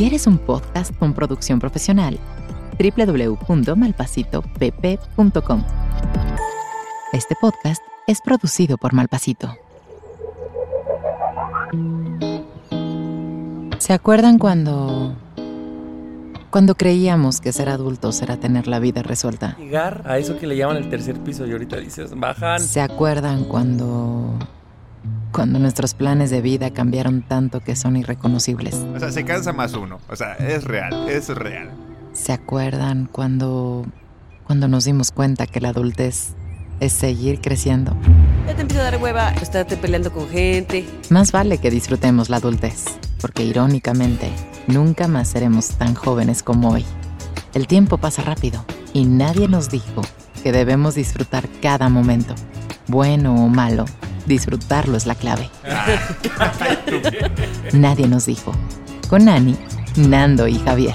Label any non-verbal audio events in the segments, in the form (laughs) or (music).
¿Quieres un podcast con producción profesional? www.malpasitopp.com. Este podcast es producido por Malpasito. ¿Se acuerdan cuando cuando creíamos que ser adultos era tener la vida resuelta? Llegar a eso que le llaman el tercer piso y ahorita dices, bajan. ¿Se acuerdan cuando cuando nuestros planes de vida cambiaron tanto que son irreconocibles? O sea, se cansa más uno. O sea, es real, es real. ¿Se acuerdan cuando cuando nos dimos cuenta que la adultez es seguir creciendo? Ya te empieza a dar hueva estarte peleando con gente. Más vale que disfrutemos la adultez, porque irónicamente, nunca más seremos tan jóvenes como hoy. El tiempo pasa rápido y nadie nos dijo que debemos disfrutar cada momento, bueno o malo. Disfrutarlo es la clave. (laughs) Nadie nos dijo. Con Ani, Nando y Javier.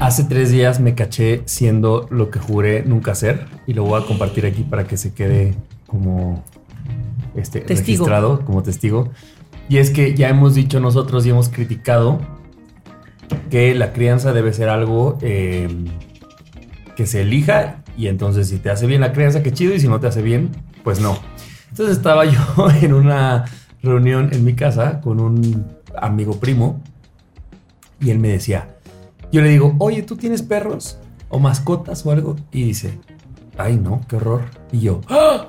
Hace tres días me caché siendo lo que juré nunca ser y lo voy a compartir aquí para que se quede como este, Testigo. registrado, como testigo. Y es que ya hemos dicho nosotros y hemos criticado que la crianza debe ser algo eh, que se elija y entonces si te hace bien la crianza, qué chido, y si no te hace bien, pues no. Entonces estaba (laughs) yo en una reunión en mi casa con un amigo primo y él me decía, yo le digo, oye, ¿tú tienes perros o mascotas o algo? Y dice, ay no, qué horror. Y yo, ¡Ah!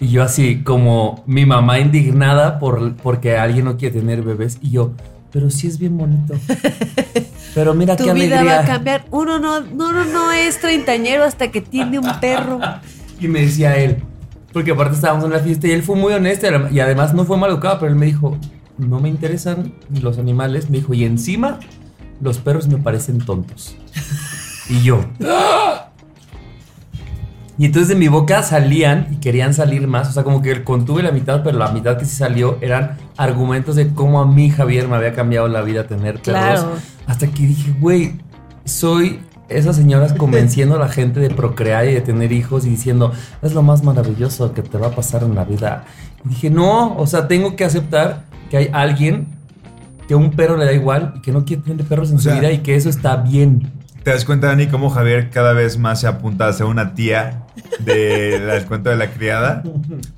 Y yo así como mi mamá indignada por, porque alguien no quiere tener bebés. Y yo, pero sí es bien bonito. (laughs) Pero mira Tu qué vida alegría. va a cambiar. Uno no, no, no, no es treintañero hasta que tiene un perro. (laughs) Y me decía él, porque aparte estábamos en la fiesta y él fue muy honesto y además no fue mal educado, pero él me dijo, no me interesan los animales, me dijo, y encima los perros me parecen tontos. Y yo. Y entonces de mi boca salían y querían salir más, o sea, como que contuve la mitad, pero la mitad que sí salió eran argumentos de cómo a mí, Javier, me había cambiado la vida tener perros. Claro. Hasta que dije, güey, soy esas señoras (laughs) convenciendo a la gente de procrear y de tener hijos y diciendo, es lo más maravilloso que te va a pasar en la vida. Y dije, no, o sea, tengo que aceptar que hay alguien que a un perro le da igual y que no quiere tener perros en O su sea, vida y que eso está bien. ¿Te das cuenta, Dani, cómo Javier cada vez más se apunta a ser una tía del (laughs) cuento de la criada?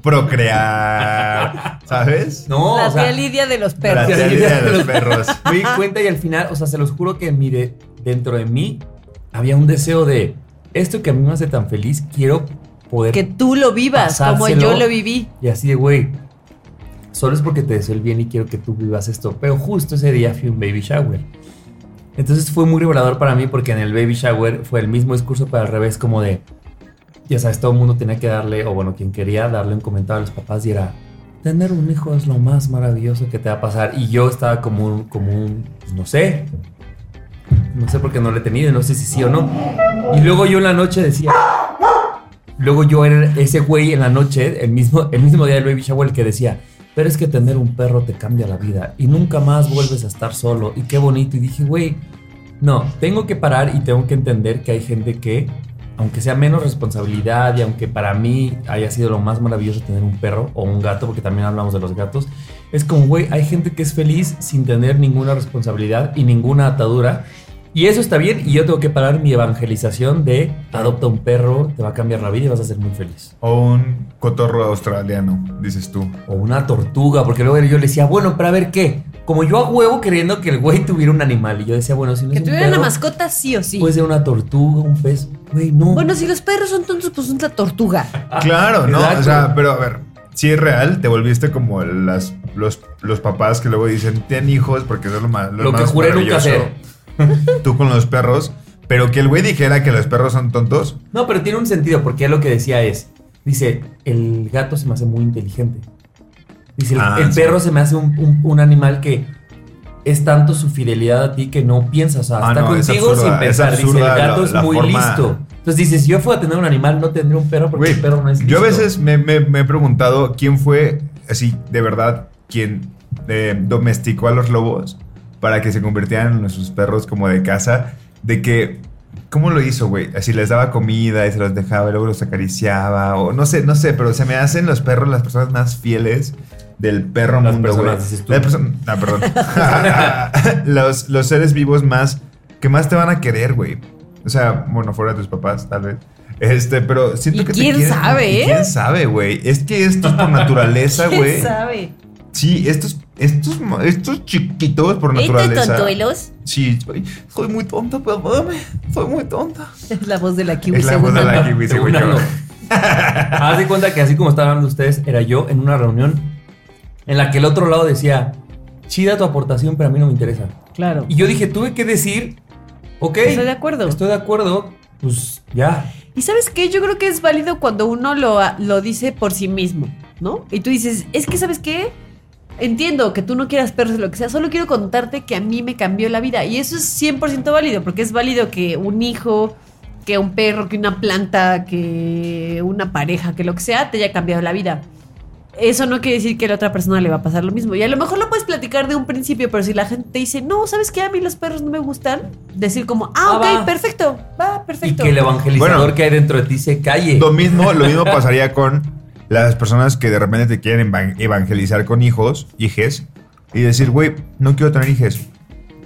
Procrear, ¿sabes? No, la o sea, tía Lidia de los La perros. tía Lidia de los perros. (laughs) me di cuenta y al final, o sea, se los juro que mire, dentro de mí había un deseo de esto que a mí me hace tan feliz, quiero poder Que tú lo vivas como yo lo viví. Y así de, güey, solo es porque te deseo el bien y quiero que tú vivas esto. Pero justo ese día fui un baby shower. Entonces fue muy revelador para mí porque en el baby shower fue el mismo discurso, pero al revés, como de, ya sabes, todo el mundo tenía que darle, o bueno, quien quería darle un comentario a los papás y era, tener un hijo es lo más maravilloso que te va a pasar. Y yo estaba como un, como un, pues, no sé, no sé por qué no lo he tenido, no sé si sí o no. Y luego yo en la noche decía, Luego yo era ese güey en la noche, el mismo, el mismo día del baby shower, que decía, pero es que tener un perro te cambia la vida y nunca más vuelves a estar solo y qué bonito. Y dije, güey, no, tengo que parar y tengo que entender que hay gente que, aunque sea menos responsabilidad y aunque para mí haya sido lo más maravilloso tener un perro o un gato, porque también hablamos de los gatos, es como, güey, hay gente que es feliz sin tener ninguna responsabilidad y ninguna atadura. Y eso está bien y yo tengo que parar mi evangelización de adopta un perro, te va a cambiar la vida y vas a ser muy feliz. O un cotorro australiano, dices tú. O una tortuga, porque luego yo le decía, bueno, pero a ver qué. Como yo a huevo queriendo que el güey tuviera un animal. Y yo decía, bueno, si no Que es un tuviera una mascota sí o sí. puede ser una tortuga, un pez. Güey, no. Bueno, si los perros son tontos, pues una tortuga. (laughs) Claro, ¿no? exacto. O sea, pero a ver, si es real, te volviste como las, los, los papás que luego dicen, ten hijos porque eso es lo más, lo Lo que más juré nunca maravilloso". (laughs) Tú con los perros. Pero que el güey dijera que los perros son tontos. No, pero tiene un sentido, porque él lo que decía es, dice, el gato se me hace muy inteligente. Dice, el, Ah, el sí. perro se me hace un, un- un animal que es tanto su fidelidad a ti que no piensas, o sea, Ah, está no, es contigo absurda, sin pensar. Dice, el gato la- es la muy forma- listo. Entonces dices, si yo fuera a tener un animal, no tendría un perro porque el perro no es listo. yo a veces me, me- me he preguntado quién fue, así, de verdad, quien eh, domesticó a los lobos para que se convirtieran en nuestros perros como de casa. De que, ¿cómo lo hizo, güey? Así les daba comida y se los dejaba y luego los acariciaba. O no sé, no sé, pero se me hacen los perros las personas más fieles del perro Las mundo, güey. personas, dices tú. Las perso- ah, perdón. (laughs) (laughs) los, los seres vivos más que más te van a querer, güey. O sea, bueno, fuera de tus papás, tal vez. Este, pero siento ¿Y que quién te quieren. sabe, ¿Y eh? ¿Quién sabe, güey? Es que esto es por naturaleza, (laughs) güey. ¿Quién sabe? Sí, estos, estos, estos chiquitos por naturaleza. tontuelos? Sí, soy, soy muy tonta, perdóname. Soy muy tonta. Es la voz de la kiwi Es la voz de segunda. la kiwi, Según yo. (laughs) Haz de cuenta que así como estaban hablando ustedes, era yo en una reunión en la que el otro lado decía, chida tu aportación, pero a mí no me interesa. Claro. Y yo dije, tuve que decir, ok. Estoy de acuerdo. Estoy de acuerdo, pues ya. Y sabes qué, yo creo que es válido cuando uno lo, lo dice por sí mismo, ¿no? Y tú dices, es que sabes qué, entiendo que tú no quieras perros o lo que sea, solo quiero contarte que a mí me cambió la vida. Y eso es 100% válido, porque es válido que un hijo, que un perro, que una planta, que una pareja, que lo que sea, te haya cambiado la vida. Eso no quiere decir que a la otra persona le va a pasar lo mismo. Y a lo mejor lo puedes platicar de un principio, pero si la gente te dice, no, ¿sabes qué? A mí los perros no me gustan. Decir como, ah, Ah, ok, va. perfecto, va, Y perfecto. que el evangelizador Bueno. que hay dentro de ti se calle. Lo mismo, lo mismo (laughs) pasaría con las personas que de repente te quieren evan- evangelizar con hijos, hijes, y decir, güey, no quiero tener hijos.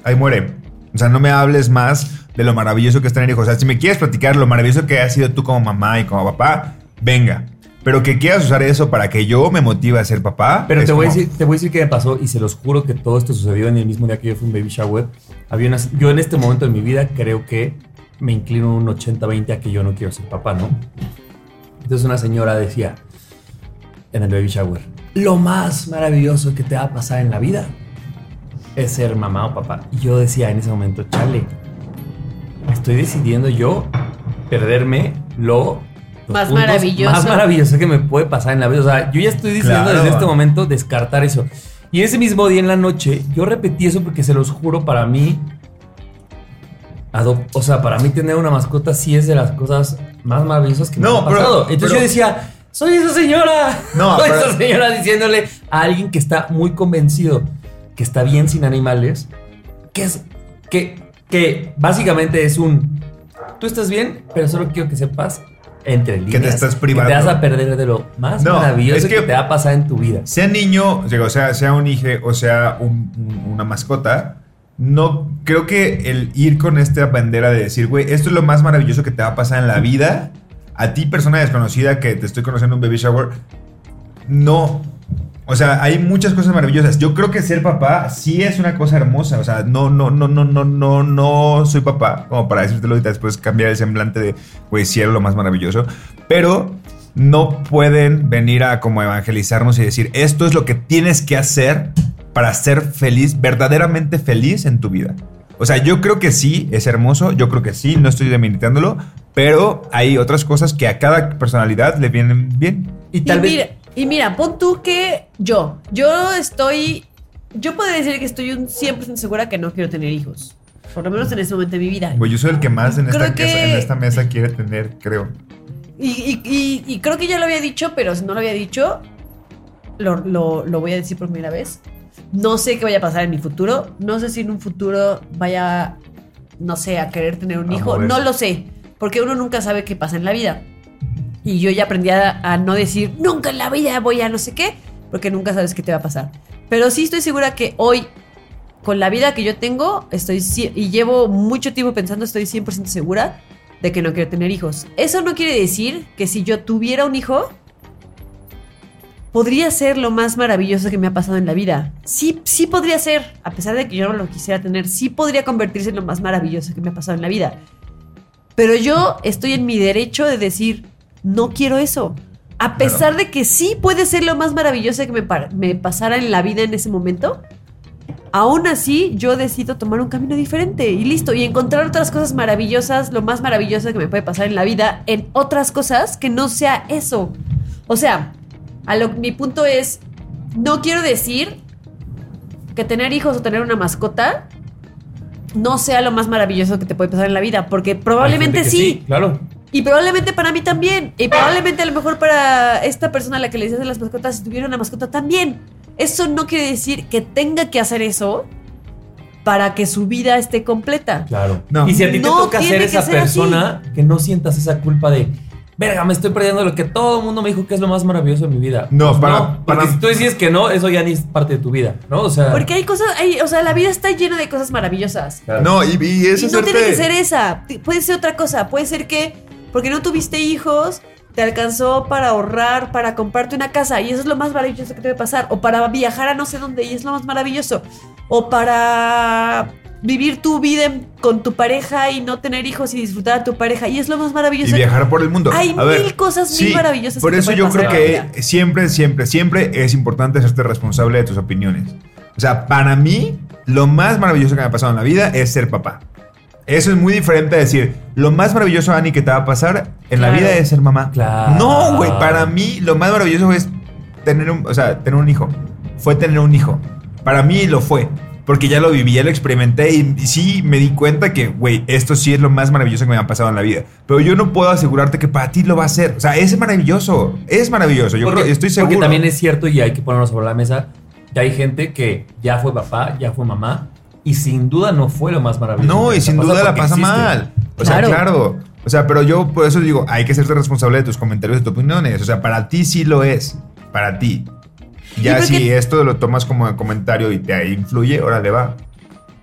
Ahí muere. O sea, no me hables más de lo maravilloso que es tener hijos. O sea, si me quieres platicar lo maravilloso que has sido tú como mamá y como papá, venga. Pero que quieras usar eso para que yo me motive a ser papá. Pero te voy, a decir, te voy a decir qué me pasó y se los juro que todo esto sucedió en el mismo día que yo fui un baby shower. Había una, yo en este momento de mi vida creo que me inclino un 80-20 a que yo no quiero ser papá, ¿no? Entonces una señora decía en el baby shower, lo más maravilloso que te va a pasar en la vida es ser mamá o papá. Y yo decía en ese momento, chale, estoy decidiendo yo perderme lo... Más maravilloso. Más maravilloso que me puede pasar en la vida. O sea, yo ya estoy decidiendo Claro. desde este momento descartar eso. Y ese mismo día en la noche, yo repetí eso porque se los juro, para mí, adop- o sea, para mí tener una mascota sí es de las cosas más maravillosas que me No, han pero- pasado. Entonces pero- yo decía, soy esa señora. No, soy pero- esa señora diciéndole a alguien que está muy convencido que está bien sin animales, que es que, que básicamente es un tú estás bien, pero solo quiero que sepas entre líneas te estás que privando. te vas a perder de lo más No, maravilloso es que, que- te va a pasar en tu vida. Sea niño, o sea, sea un hijo o sea un- un- una mascota, no creo que el ir con esta bandera de decir, güey, esto es lo más maravilloso que te va a pasar en la vida, a ti persona desconocida que te estoy conociendo en un baby shower, no. O sea, hay muchas cosas maravillosas. Yo creo que ser papá sí es una cosa hermosa. O sea, no, no, no, no, no, no, no soy papá, como para decírtelo y después cambiar el semblante de, güey, sí lo más maravilloso. Pero no pueden venir a como evangelizarnos y decir, esto es lo que tienes que hacer para ser feliz, verdaderamente feliz en tu vida. O sea, yo creo que sí, es hermoso, yo creo que sí, no estoy demilitándolo, pero hay otras cosas que a cada personalidad le vienen bien. Y Y tal vez mira, y mira, pon tú que yo, yo estoy, yo puedo decir que estoy un 100% segura que no quiero tener hijos. Por lo menos en este momento de mi vida. Pues yo soy el que más en esta, que- casa- en esta mesa quiere tener, creo. Y, y- y- y creo que ya lo había dicho, pero si no lo había dicho, lo, lo- lo voy a decir por primera vez. No sé qué vaya a pasar en mi futuro. No sé si en un futuro vaya, no sé, a querer tener un A hijo. No lo sé, porque uno nunca sabe qué pasa en la vida. Y yo ya aprendí a, no decir, nunca en la vida voy a no sé qué, porque nunca sabes qué te va a pasar. Pero sí estoy segura que hoy, con la vida que yo tengo, estoy y llevo mucho tiempo pensando, estoy 100% segura de que no quiero tener hijos. Eso no quiere decir que si yo tuviera un hijo, podría ser lo más maravilloso que me ha pasado en la vida. Sí, sí podría ser, a pesar de que yo no lo quisiera tener, sí podría convertirse en lo más maravilloso que me ha pasado en la vida. Pero yo estoy en mi derecho de decir, no quiero eso. a pesar de que sí puede ser lo más maravilloso que me, me pasara en la vida en ese momento, aún así yo decido tomar un camino diferente y listo, y encontrar otras cosas maravillosas, lo más maravilloso que me puede pasar en la vida, en otras cosas que no sea eso. O sea, a lo, mi punto es, no quiero decir que tener hijos o tener una mascota no sea lo más maravilloso que te puede pasar en la vida, porque probablemente sí. Claro. Y probablemente para mí también. Y probablemente a lo mejor para esta persona a la que le dices de las mascotas, si tuviera una mascota también. Eso no quiere decir que tenga que hacer eso para que su vida esté completa. Claro. No. Y si a ti te No toca ser esa ser así. persona, que no sientas esa culpa de, verga, me estoy perdiendo lo que todo el mundo me dijo que es lo más maravilloso de mi vida. No, Pues para- porque para- si tú decides que no, eso ya ni es parte de tu vida, ¿no? O sea, Porque hay cosas, hay, o sea, la vida está llena de cosas maravillosas. claro. No, y, y eso Y no tiene que ser esa. Puede ser otra cosa. Puede ser que, porque no tuviste hijos, te alcanzó para ahorrar, para comprarte una casa. Y eso es lo más maravilloso que te puede pasar. O para viajar a no sé dónde. Y es lo más maravilloso. O para vivir tu vida con tu pareja y no tener hijos y disfrutar a tu pareja. Y es lo más Y maravilloso. viajar por el mundo. Hay A ver, mil cosas muy sí, maravillosas Por eso yo pasar creo la que siempre, siempre, siempre es importante hacerte responsable de tus opiniones. O sea, para mí, lo más maravilloso que me ha pasado en la vida es ser papá. Eso es muy diferente a decir, lo más maravilloso, Ani, que te va a pasar en la Claro. vida es ser mamá. Claro. No, güey, para mí lo más maravilloso es tener un, o sea, tener un hijo. Fue tener un hijo. Para mí lo fue. Porque ya lo viví, ya lo experimenté y, y sí me di cuenta que, güey, esto sí es lo más maravilloso que me ha pasado en la vida. Pero yo no puedo asegurarte que para ti lo va a ser. O sea, es maravilloso. Es maravilloso. Yo porque, creo, estoy seguro. Porque también es cierto y hay que ponerlo sobre la mesa que hay gente que ya fue papá, ya fue mamá y sin duda no fue lo más maravilloso. No, y sin duda la pasa existe. mal. O sea, Claro. claro. O sea, pero yo por eso digo, hay que hacerte responsable de tus comentarios y tus opiniones. O sea, para ti sí lo es. Para ti. Ya si esto lo tomas como comentario y te influye, órale va.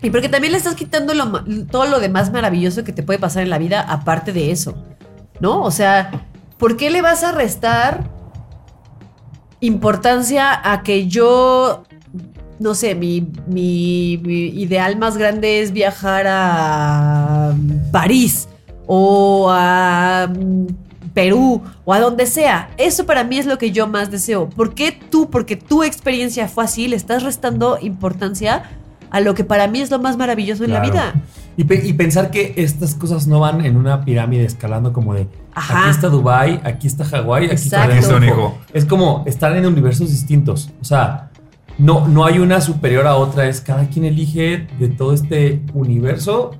Y porque también le estás quitando lo todo lo demás maravilloso que te puede pasar en la vida, aparte de eso. ¿No? O sea, ¿por qué le vas a restar importancia a que yo, no sé, mi, mi- mi ideal más grande es viajar a París o a mm, Perú o a donde sea? Eso para mí es lo que yo más deseo. ¿Por qué tú, porque tu experiencia fue así, le estás restando importancia a lo que para mí es lo más maravilloso en la vida? Y, pe- y pensar que estas cosas no van en una pirámide escalando como de Ajá. aquí está Dubai, aquí está Hawái, aquí está Exacto. Aquí está un Acapulco". hijo. Es como estar en universos distintos. O sea, no, no hay una superior a otra, es cada quien elige de todo este universo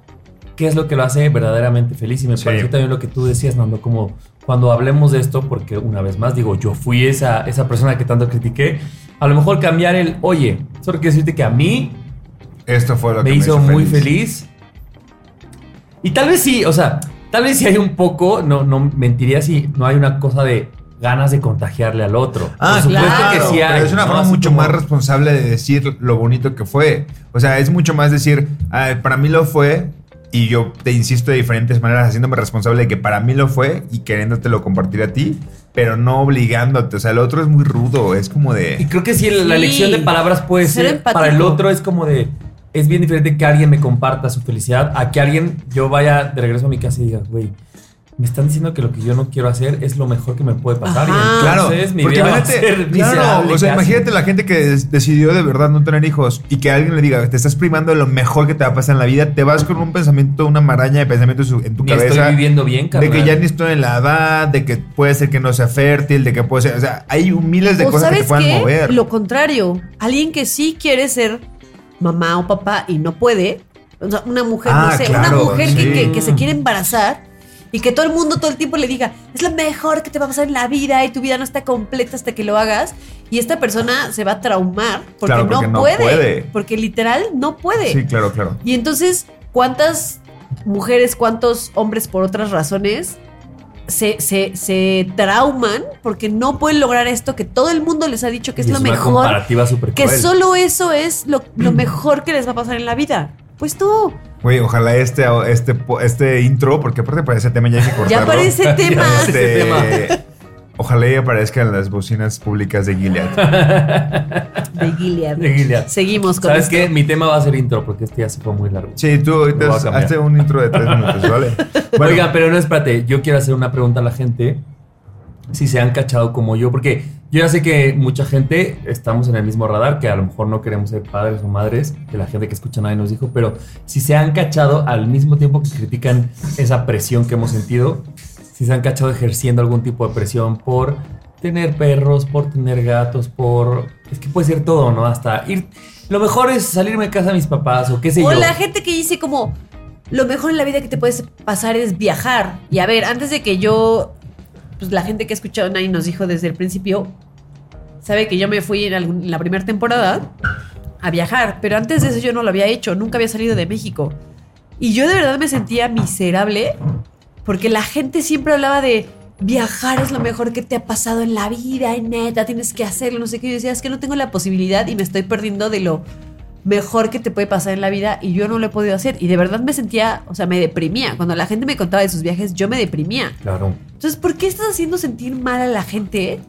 qué es lo que lo hace verdaderamente feliz. Y me Sí. pareció también lo que tú decías, Nando, como cuando hablemos de esto, porque una vez más digo, yo fui esa, esa persona que tanto critiqué, a lo mejor cambiar el, oye, solo quiero decirte que a mí Esto fue lo me que hizo muy feliz. Y tal vez sí, o sea, tal vez sí hay un poco, no, no mentiría si no hay una cosa de ganas de contagiarle al otro. Ah, Por supuesto claro, que sí hay. pero es una ¿no? forma Así mucho como- más responsable de decir lo bonito que fue. O sea, es mucho más decir, "Ah, para mí lo fue, y yo te insisto de diferentes maneras, haciéndome responsable de que para mí lo fue y queriéndotelo compartir a ti, pero no obligándote. O sea, el otro es muy rudo, es como Y de. creo que sí, la Sí. elección de palabras puede Ser ser, para el otro es como de, es bien diferente que alguien me comparta su felicidad a que alguien, yo vaya de regreso a mi casa y diga, güey, me están diciendo que lo que yo no quiero hacer es lo mejor que me puede pasar. Ajá. Y Claro, entonces mi porque vida va a imagínate, ser claro, o sea, imagínate la gente que decidió de verdad no tener hijos y que alguien le diga, te estás privando de lo mejor que te va a pasar en la vida, te vas con un pensamiento, una maraña de pensamientos en tu Ni cabeza. estoy viviendo bien, De carnal. que ya ni estoy en la edad, de que puede ser que no sea fértil, de que puede ser. O sea, hay miles de o cosas que te pueden qué? mover. Lo contrario, alguien que sí quiere ser mamá o papá y no puede, o sea, una mujer, Ah, no sé, claro, una mujer que, sí. que- que se quiere embarazar y que todo el mundo todo el tiempo le diga, es lo mejor que te va a pasar en la vida y tu vida no está completa hasta que lo hagas. Y esta persona se va a traumar porque, Claro, porque no, no puede, puede. Porque literal no puede. Sí, claro, claro. Y entonces, ¿cuántas mujeres, cuántos hombres por otras razones se, se, se trauman porque no pueden lograr esto que todo el mundo les ha dicho que es Y lo una mejor? comparativa Que solo eso es lo, lo (clears throat) mejor que les va a pasar en la vida. Pues tú, Güey, ojalá este, este, este intro, porque aparte para ese tema ya hay que cortarlo. (laughs) ya parece tema. Este, Ese tema. Ojalá ya aparezca en las bocinas públicas de Gilead. (laughs) De Gilead. De Gilead. Seguimos con ¿Sabes esto. qué? Mi tema va a ser intro porque este ya se fue muy largo. Sí, tú hazte un intro de tres minutos, ¿vale? (laughs) Bueno, Oigan, pero no espérate, yo quiero hacer una pregunta a la gente si se han cachado como yo, porque yo ya sé que mucha gente estamos en el mismo radar, que a lo mejor no queremos ser padres o madres, que la gente que escucha nadie nos dijo, pero si se han cachado al mismo tiempo que critican esa presión que hemos sentido, si se han cachado ejerciendo algún tipo de presión por tener perros, por tener gatos, por... Es que puede ser todo, ¿no? Hasta ir... Lo mejor es salirme de casa de mis papás o qué sé O yo. la gente que dice como, lo mejor en la vida que te puedes pasar es viajar. Y a ver, antes de que yo, pues la gente que ha escuchado nadie nos dijo desde el principio, sabe que yo me fui en, en la primera temporada a viajar, pero antes de eso yo no lo había hecho, nunca había salido de México. Y yo de verdad me sentía miserable porque la gente siempre hablaba de viajar es lo mejor que te ha pasado en la vida, y neta, tienes que hacerlo, no sé qué. Yo decía, es que no tengo la posibilidad y me estoy perdiendo de lo mejor que te puede pasar en la vida y yo no lo he podido hacer. Y de verdad me sentía, o sea, me deprimía. Cuando la gente me contaba de sus viajes, yo me deprimía. Claro. Entonces, ¿por qué estás haciendo sentir mal a la gente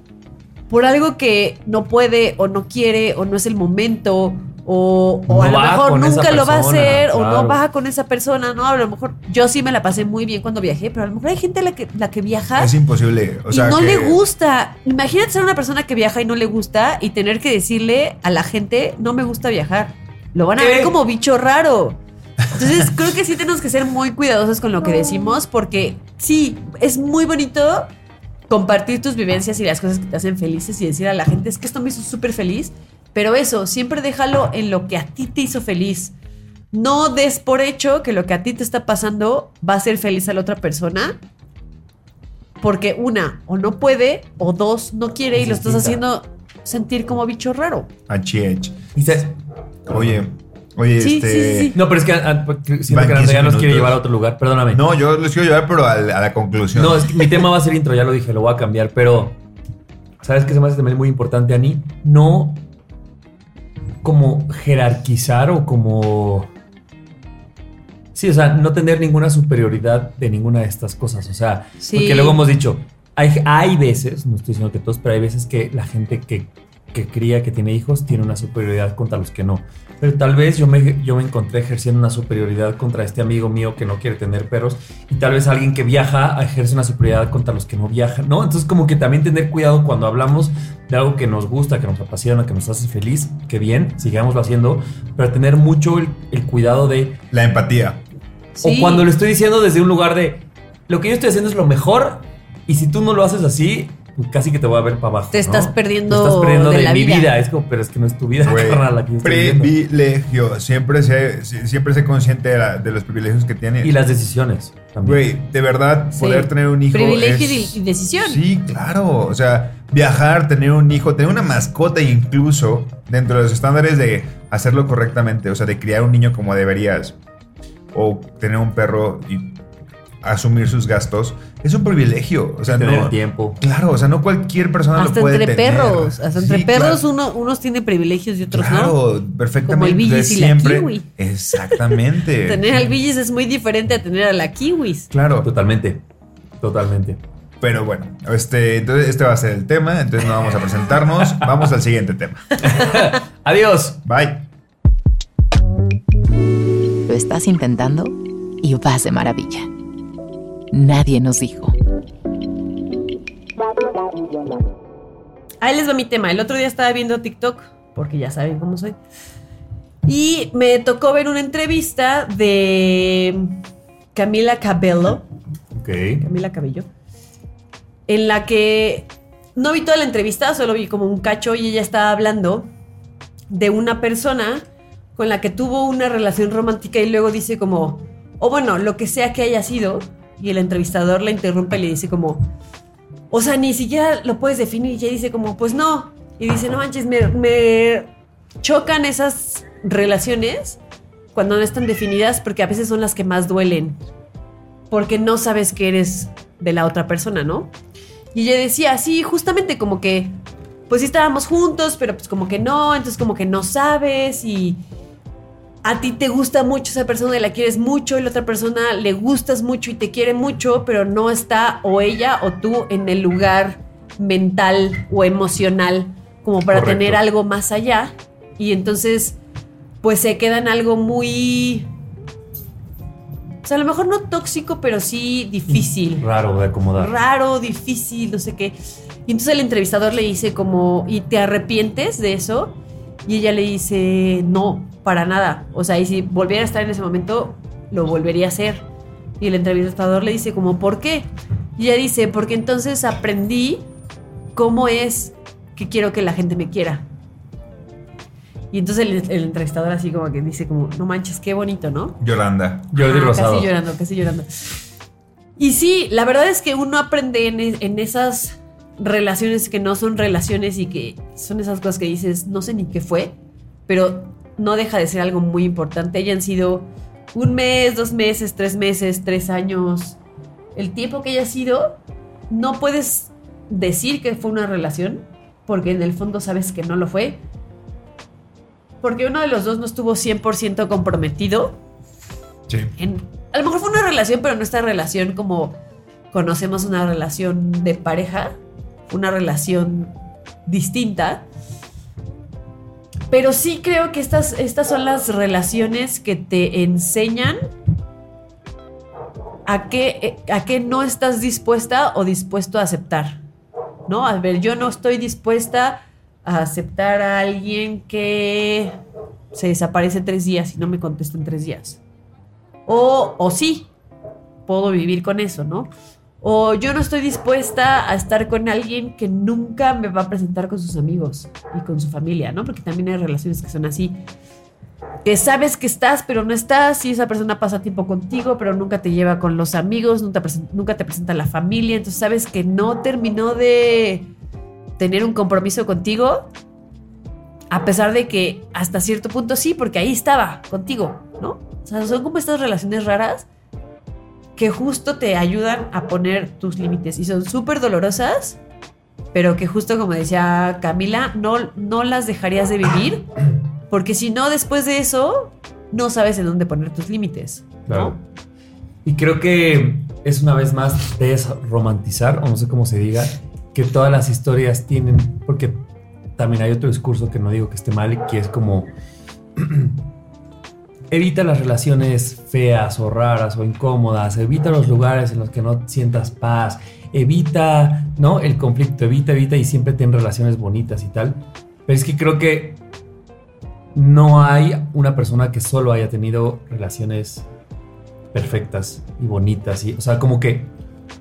por algo que no puede o no quiere o no es el momento? O, o No a lo mejor nunca lo va a hacer o no va con esa persona, ¿no? A lo mejor yo sí me la pasé muy bien cuando viajé, pero a lo mejor hay gente a la que, la que viaja Es imposible. O sea, y no que- le gusta. Imagínate ser una persona que viaja y no le gusta y tener que decirle a la gente, no me gusta viajar. Lo van a ¿Qué? ver como bicho raro. Entonces (laughs) creo que sí tenemos que ser muy cuidadosos con lo que decimos porque sí, es muy bonito compartir tus vivencias y las cosas que te hacen felices y decir a la gente, es que esto me hizo súper feliz, pero eso, siempre déjalo en lo que a ti te hizo feliz. No des por hecho que lo que a ti te está pasando va a ser feliz a la otra persona porque una, o no puede, o dos, no quiere y lo estás haciendo sentir como bicho raro. Sabes- Oye, oye, Sí, este. sí, sí. No, pero es que ah, porque siento Van que 15 Andrea nos quiere llevar a otro lugar. Perdóname. No, yo les quiero llevar, pero a, la conclusión. No, es que mi tema va a ser intro, ya lo dije, lo voy a cambiar, pero ¿sabes qué se me hace también muy importante, Ani? No como jerarquizar o como... Sí, o sea, no tener ninguna superioridad de ninguna de estas cosas, o sea, Sí. porque luego hemos dicho, hay, hay veces, no estoy diciendo que todos, pero hay veces que la gente que, que cría, que tiene hijos, tiene una superioridad contra los que no. Pero tal vez yo me, yo me encontré ejerciendo una superioridad contra este amigo mío que no quiere tener perros y tal vez alguien que viaja ejerce una superioridad contra los que no viajan, ¿no? Entonces como que también tener cuidado cuando hablamos de algo que nos gusta, que nos apasiona, que nos hace feliz, que bien, sigámoslo haciendo, pero tener mucho el, el cuidado de, La empatía. Sí. o cuando lo estoy diciendo desde un lugar de, lo que yo estoy haciendo es lo mejor y si tú no lo haces así, casi que te voy a ver para abajo. Te ¿no? estás perdiendo Te estás perdiendo de de, la mi vida. vida. Es como, pero es que no es tu vida, (laughs) Güey, carnal, privilegio. Siempre sé, si- siempre sé consciente de, la- de los privilegios que tiene. Y las decisiones también. Güey, de verdad, Sí. poder tener un hijo. Privilegio es- y decisión. Sí, claro. O sea, viajar, tener un hijo, tener una mascota, incluso dentro de los estándares de hacerlo correctamente. O sea, de criar un niño como deberías. O tener un perro y asumir sus gastos. Es un privilegio. O sea, tener no. el tiempo. Claro, o sea, no cualquier persona Hasta lo puede entre tener. perros, hasta entre Sí, perros claro. uno, unos tienen privilegios y otros no. Claro, perfectamente. Como el Billis y la siempre. kiwi. Exactamente. (laughs) Tener al Billis es muy diferente a tener a la Kiwis. Claro. Totalmente. Totalmente. Pero bueno, este, entonces este va a ser el tema. Entonces no vamos a presentarnos. (laughs) Vamos al siguiente tema. (laughs) Adiós. Bye. Lo estás intentando y vas de maravilla. Nadie nos dijo. Ahí les va mi tema. El otro día estaba viendo TikTok, porque ya saben cómo soy. Y me tocó ver una entrevista de Camila Cabello. Ok. Camila Cabello. En la que no vi toda la entrevista, solo vi como un cacho y ella estaba hablando de una persona con la que tuvo una relación romántica y luego dice como, o bueno, lo que sea que haya sido, y el entrevistador la interrumpe y le dice como, o sea, ni siquiera lo puedes definir y ella dice como, pues no, y dice, no manches, me, me chocan esas relaciones cuando no están definidas porque a veces son las que más duelen, porque no sabes que eres de la otra persona, ¿no? Y ella decía, sí, justamente como que, pues sí estábamos juntos, pero pues como que no, entonces como que no sabes y a ti te gusta mucho esa persona y la quieres mucho y la otra persona le gustas mucho y te quiere mucho, pero no está o ella o tú en el lugar mental o emocional como para Correcto. tener algo más allá. Y entonces, pues se queda en algo muy sea, a lo mejor no tóxico, pero sí difícil. Raro de acomodar. Raro, difícil, no sé qué. Y entonces el entrevistador le dice como, ¿y te arrepientes de eso? Y ella le dice, no, para nada. O sea, y si volviera a estar en ese momento, lo volvería a hacer. Y el entrevistador le dice como, ¿por qué? Y ella dice, porque entonces aprendí cómo es que quiero que la gente me quiera. Y entonces el, el entrevistador así como que dice como, no manches, qué bonito, ¿no? Yolanda. Jordi Rosado. Casi llorando, casi llorando. Y sí, la verdad es que uno aprende en, en esas relaciones que no son relaciones y que son esas cosas que dices, no sé ni qué fue, pero no deja de ser algo muy importante. Hayan sido un mes, dos meses, tres meses, tres años. El tiempo que haya sido, no puedes decir que fue una relación, porque en el fondo sabes que no lo fue. Porque uno de los dos no estuvo 100% comprometido Sí. en- a lo mejor fue una relación, pero no esta relación como conocemos una relación de pareja, una relación distinta. Pero sí creo que estas, estas son las relaciones que te enseñan a qué, a qué no estás dispuesta o dispuesto a aceptar. ¿No? A ver, yo no estoy dispuesta a aceptar a alguien que se desaparece tres días y no me contesta en tres días. O, o sí, puedo vivir con eso, ¿no? O yo no estoy dispuesta a estar con alguien que nunca me va a presentar con sus amigos y con su familia, ¿no? Porque también hay relaciones que son así. Que sabes que estás, pero no estás, y esa persona pasa tiempo contigo, pero nunca te lleva con los amigos, nunca, nunca te presenta la familia, entonces sabes que no terminó de tener un compromiso contigo, a pesar de que hasta cierto punto sí, porque ahí estaba contigo, ¿no? O sea, son como estas relaciones raras que justo te ayudan a poner tus límites y son súper dolorosas, pero que justo como decía Camila, no, no las dejarías de vivir, porque si no, después de eso, no sabes en dónde poner tus límites. Claro. Y creo que es una vez más desromantizar, o no sé cómo se diga, que todas las historias tienen, porque también hay otro discurso que no digo que esté mal, que es como (clears throat) evita las relaciones feas o raras o incómodas, evita los lugares en los que no sientas paz, evita, ¿no? El conflicto, evita, evita y siempre ten relaciones bonitas y tal. Pero es que creo que no hay una persona que solo haya tenido relaciones perfectas y bonitas. Y, o sea, como que,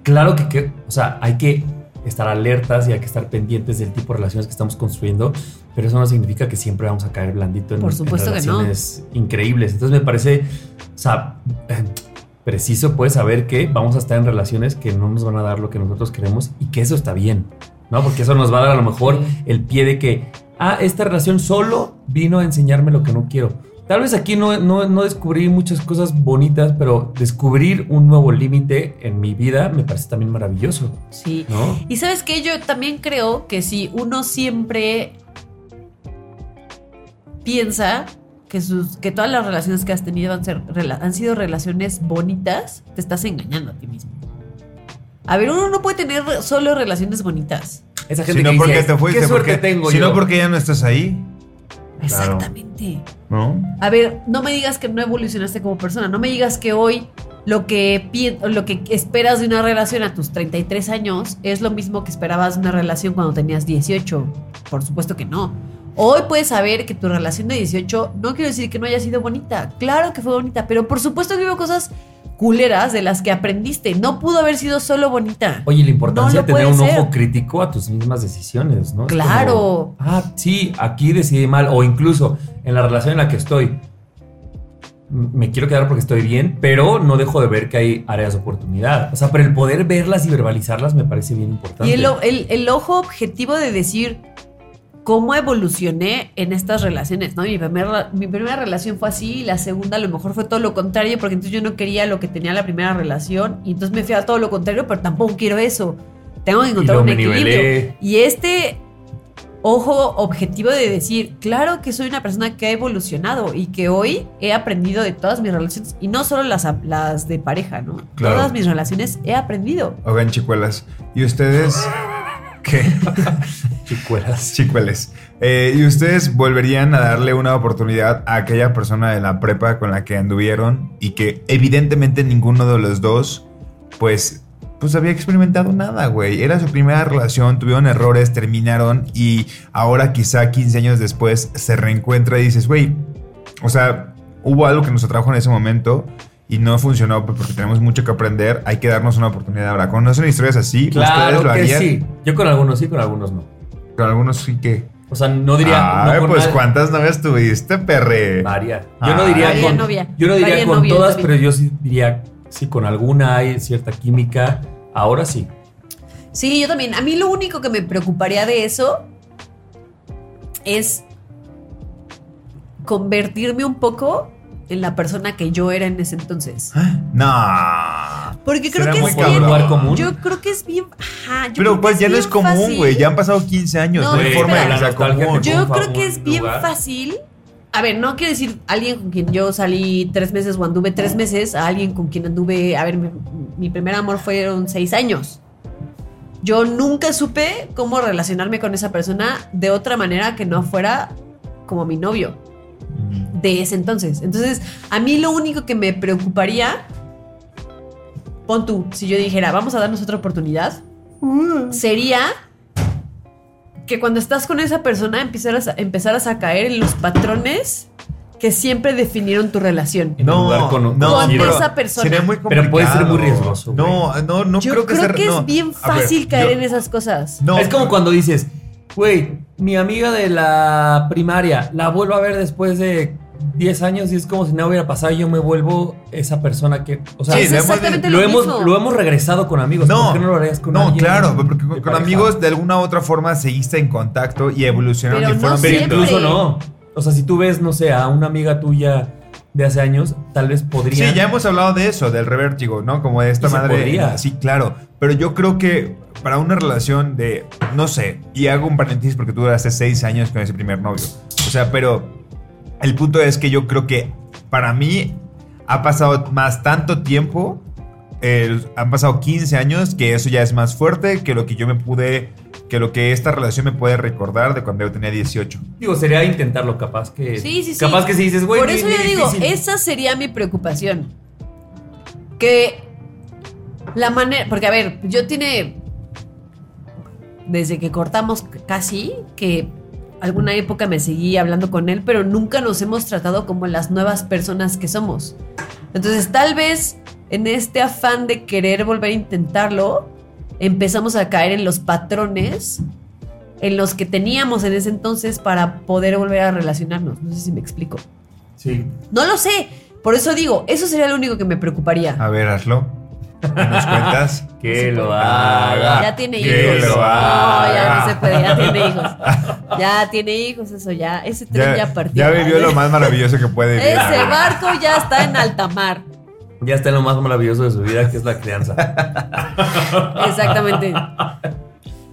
claro que, que- o sea, hay que estar alertas y hay que estar pendientes del tipo de relaciones que estamos construyendo, pero eso no significa que siempre vamos a caer blandito en, Por en supuesto que no. relaciones increíbles. Entonces me parece, o sea, eh, preciso pues saber que vamos a estar en relaciones que no nos van a dar lo que nosotros queremos y que eso está bien, ¿no? Porque eso nos va a dar a lo mejor el pie de que, ah, esta relación solo vino a enseñarme lo que no quiero. Tal vez aquí no, no, no descubrí muchas cosas bonitas, pero descubrir un nuevo límite en mi vida me parece también maravilloso, Sí. ¿no? Y sabes que yo también creo que si uno siempre piensa que, sus, que todas las relaciones que has tenido han, ser- rela- han sido relaciones bonitas, te estás engañando a ti mismo. A ver, uno no puede tener solo relaciones bonitas. Esa Si gente no que porque dice, te fuiste, ¿qué suerte porque, tengo si yo? no porque ya no estás ahí, Claro. Exactamente. ¿no? A ver, no me digas que no evolucionaste como persona, no me digas que hoy lo que, lo que esperas de una relación a tus 33 años es lo mismo que esperabas de una relación cuando tenías 18. Por supuesto que no. Hoy puedes saber que tu relación de 18 no quiero decir que no haya sido bonita. Claro que fue bonita, pero por supuesto que hubo cosas culeras de las que aprendiste. No pudo haber sido solo bonita. Oye, la importancia No de tener un ser. ojo crítico a tus mismas decisiones, ¿no? Claro. como, ah, sí, aquí decidí mal. O incluso en la relación en la que estoy. Me quiero quedar porque estoy bien, pero no dejo de ver que hay áreas de oportunidad. O sea, pero el poder verlas y verbalizarlas me parece bien importante. Y el- el ojo objetivo de decir cómo evolucioné en estas relaciones, ¿no? Mi primera, mi primera relación fue así y la segunda a lo mejor fue todo lo contrario porque entonces yo no quería lo que tenía la primera relación y entonces me fui a todo lo contrario, pero tampoco quiero eso. Tengo que encontrar luego un equilibrio. nivelé. Y este ojo objetivo de decir, claro que soy una persona que ha evolucionado y que hoy he aprendido de todas mis relaciones y no solo las, las de pareja, ¿no? Claro. Todas mis relaciones he aprendido. Oigan, chicuelas, ¿y ustedes qué? (laughs) Chicuelas. (laughs) Chicueles. Eh, ¿Y ustedes volverían a darle una oportunidad a aquella persona de la prepa con la que anduvieron y que evidentemente ninguno de los dos, pues, pues había experimentado nada, güey? Era su primera relación, tuvieron errores, terminaron y ahora quizá 15 años después se reencuentra y dices, güey, o sea, hubo algo que nos atrajo en ese momento y no funcionó porque tenemos mucho que aprender, hay que darnos una oportunidad ahora. ¿Conocen historias así? Claro ¿Ustedes lo que harían? sí. Yo con algunos sí, con algunos no. Con algunos sí que... O sea, no diría. Ay, no pues nadie. ¿cuántas novias tuviste, perre? Varias. Yo no diría Varia con. novia. Yo no diría Varia con novia todas, pero yo sí diría si con alguna hay cierta química. Ahora sí. Sí, yo también. A mí lo único que me preocuparía de eso es convertirme un poco en la persona que yo era en ese entonces. (gasps) No. Porque creo Será que muy es bien. lugar común. Yo creo que es bien. Ajá, yo Pero creo pues que ya no es bien común, fácil. güey. Ya han pasado 15 años. No, No, hay forma de que La sea nostalgia común. Yo un fa- creo que un es bien lugar. fácil. A ver, no quiero decir alguien con quien yo salí tres meses o anduve tres meses a alguien con quien anduve. A ver, mi, mi primer amor fueron seis años. Yo nunca supe cómo relacionarme con esa persona de otra manera que no fuera como mi novio de ese entonces. Entonces, a mí lo único que me preocuparía, pon tú, si yo dijera, vamos a darnos otra oportunidad, sería que cuando estás con esa persona empezaras a, empezaras a caer en los patrones que siempre definieron tu relación. Lugar con- no, con pero esa persona. Sería muy complicado. Pero puede ser muy riesgoso, güey. No, no, no yo creo creo, que que, sea- es no. bien ver, fácil caer yo- en esas cosas. No, es como cuando dices, güey, mi amiga de la primaria la vuelvo a ver después de 10 años y es como si nada hubiera pasado y yo me vuelvo esa persona que. O sea, Sí, es lo hemos- exactamente lo, lo, hemos, mismo. lo hemos regresado con amigos. No, ¿Por qué no lo harías con no, alguien claro, porque con, amigos de alguna u otra forma seguiste en contacto y evolucionaron Pero y fueron no Pero incluso no. O sea, si tú ves, no sé, a una amiga tuya de hace años, tal vez podría. Sí, ya hemos hablado de eso, del revértigo, ¿no? Como de esta Y se madre. podría. Sí, claro. Pero yo creo que para una relación de, no sé, y hago un paréntesis porque tú duraste seis años con ese primer novio. O sea, pero el punto es que yo creo que para mí ha pasado más tanto tiempo, eh, han pasado 15 años, que eso ya es más fuerte que lo que yo me pude, que lo que esta relación me puede recordar de cuando yo tenía 18. Digo, sería intentarlo, capaz que. Sí, sí, sí. Capaz que si dices, güey. Por eso yo digo, esa sería mi preocupación. Que la manera. Porque, a ver, yo tiene. Desde que cortamos casi, que alguna época me seguí hablando con él, pero nunca nos hemos tratado como las nuevas personas que somos. Entonces, tal vez en este afán de querer volver a intentarlo, empezamos a caer en los patrones en los que teníamos en ese entonces para poder volver a relacionarnos. No sé si me explico. Sí. No lo sé. Por eso digo, eso sería lo único que me preocuparía. A ver, hazlo. ¿Qué nos cuentas? (laughs) Que lo haga. haga. Ya tiene que hijos. lo No, ya haga. no se puede, ya tiene hijos. (laughs) Ya tiene hijos, eso ya. Ese tren ya, Ya, partió. ya vivió lo más maravilloso que puede vivir. Ese barco ya está en alta mar. Ya está en lo más maravilloso de su vida, que es la crianza. (laughs) Exactamente.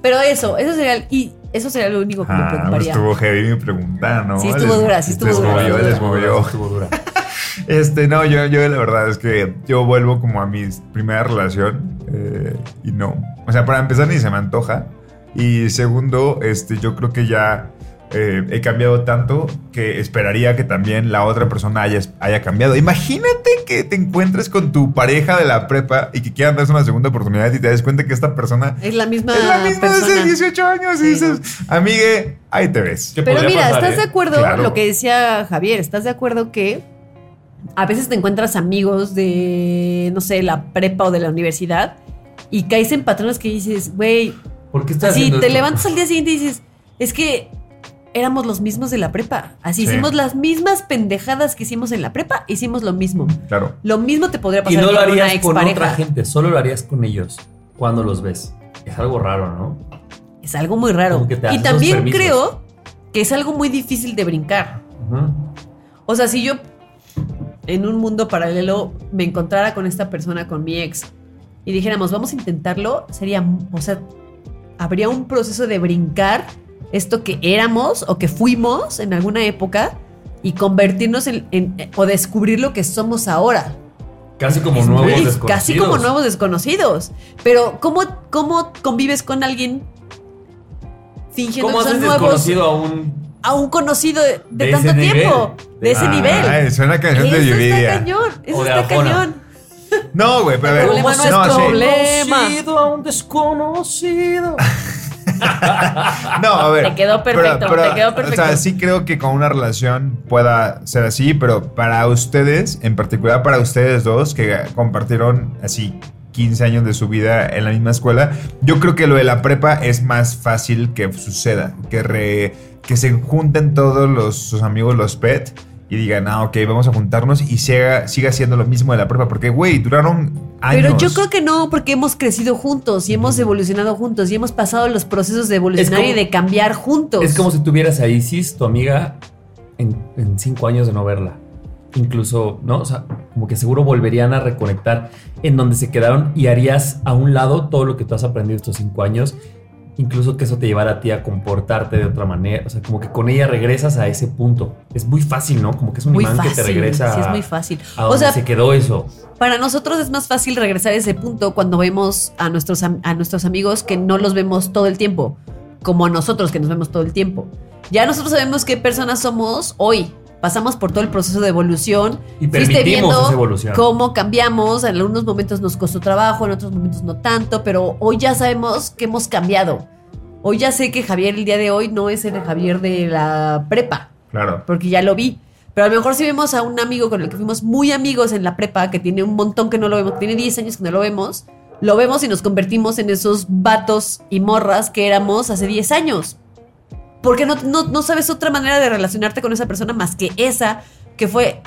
Pero eso, eso sería, el- y eso sería lo único que me Ah, pues preocuparía. estuvo heavy mi pregunta, ¿no? Sí, estuvo Les- dura, sí estuvo les dura. movió, les movió. Estuvo dura. Este, no, yo, yo la verdad es que yo vuelvo como a mi primera relación eh, y no. O sea, para empezar ni se me antoja. Y segundo, este, yo creo que ya eh, he cambiado tanto que esperaría que también la otra persona haya, haya cambiado. Imagínate que te encuentres con tu pareja de la prepa y que quieran darse una segunda oportunidad y te des cuenta que esta persona Es la misma, es la misma persona. desde 18 años y Sí. dices, amigue, ahí te ves. ¿Qué Pero mira, pasar, ¿estás eh? de acuerdo? Claro. Lo que decía Javier, ¿estás de acuerdo que a veces te encuentras amigos de, no sé, la prepa o de la universidad y caes en patrones que dices, güey, ¿Por qué estás así haciendo te esto? levantas al día siguiente y dices, es que éramos los mismos de la prepa. Así Sí. hicimos las mismas pendejadas que hicimos en la prepa, hicimos lo mismo. Claro. Lo mismo te podría Y pasar no lo harías con otra gente, solo lo harías con ellos cuando los ves. Es algo raro, ¿no? Es algo muy raro. Y también creo que es algo muy difícil de brincar. O sea, si yo en un mundo paralelo me encontrara con esta persona, con mi ex, y dijéramos, vamos a intentarlo, sería, o sea, habría un proceso de brincar esto que éramos o que fuimos en alguna época y convertirnos en, en- o descubrir lo que somos ahora. Casi como Es nuevos muy- desconocidos. Casi como nuevos desconocidos. Pero ¿cómo, cómo convives con alguien fingiendo ¿Cómo que haces nuevos desconocido a un a un conocido de, de De tanto nivel. tiempo, de ese Ah, nivel. suena a canción de Eso Yuridia. está cañón, eso O está cañón. No, güey, pero a ver. El problema no es problema. Conocido a un desconocido. (laughs) No, a ver. Te quedó perfecto, te quedó perfecto. O sea, sí creo que con una relación pueda ser así, pero para ustedes, en particular para ustedes dos, que compartieron así 15 años de su vida en la misma escuela, yo creo que lo de la prepa es más fácil que suceda, que, re- que se junten todos los, sus amigos, los pet. Y digan, ah, ok, vamos a juntarnos y siga, siga siendo lo mismo de la prepa. Porque, güey, duraron años. Pero yo creo que no, porque hemos crecido juntos y hemos evolucionado juntos y hemos pasado los procesos de evolucionar como- y de cambiar juntos. Es como si tuvieras a Isis, tu amiga, en, en cinco años de no verla. Incluso, ¿no? O sea, como que seguro volverían a reconectar en donde se quedaron y harías a un lado todo lo que tú has aprendido estos cinco años. Incluso que eso te llevara a ti a comportarte de otra manera. O sea, como que con ella regresas a ese punto. Es muy fácil, ¿no? Como que es un muy imán fácil. que te regresa sí, es muy fácil. a O donde sea, se quedó eso. para nosotros es más fácil regresar a ese punto cuando vemos a nuestros, a nuestros amigos que no los vemos todo el tiempo, como a nosotros que nos vemos todo el tiempo. Ya nosotros sabemos qué personas somos hoy. Pasamos por todo el proceso de evolución. Y permitimos viendo esa evolución. cómo cambiamos. En algunos momentos nos costó trabajo, en otros momentos no tanto, pero hoy ya sabemos que hemos cambiado. Hoy ya sé que Javier el día de hoy no es el Javier de la prepa Claro. porque ya lo vi. Pero a lo mejor si vemos a un amigo con el que fuimos muy amigos en la prepa, que tiene un montón que no lo vemos, tiene 10 años que no lo vemos, lo vemos y nos convertimos en esos vatos y morras que éramos hace 10 años. Porque no, no, no sabes otra manera de relacionarte con esa persona más que esa, que fue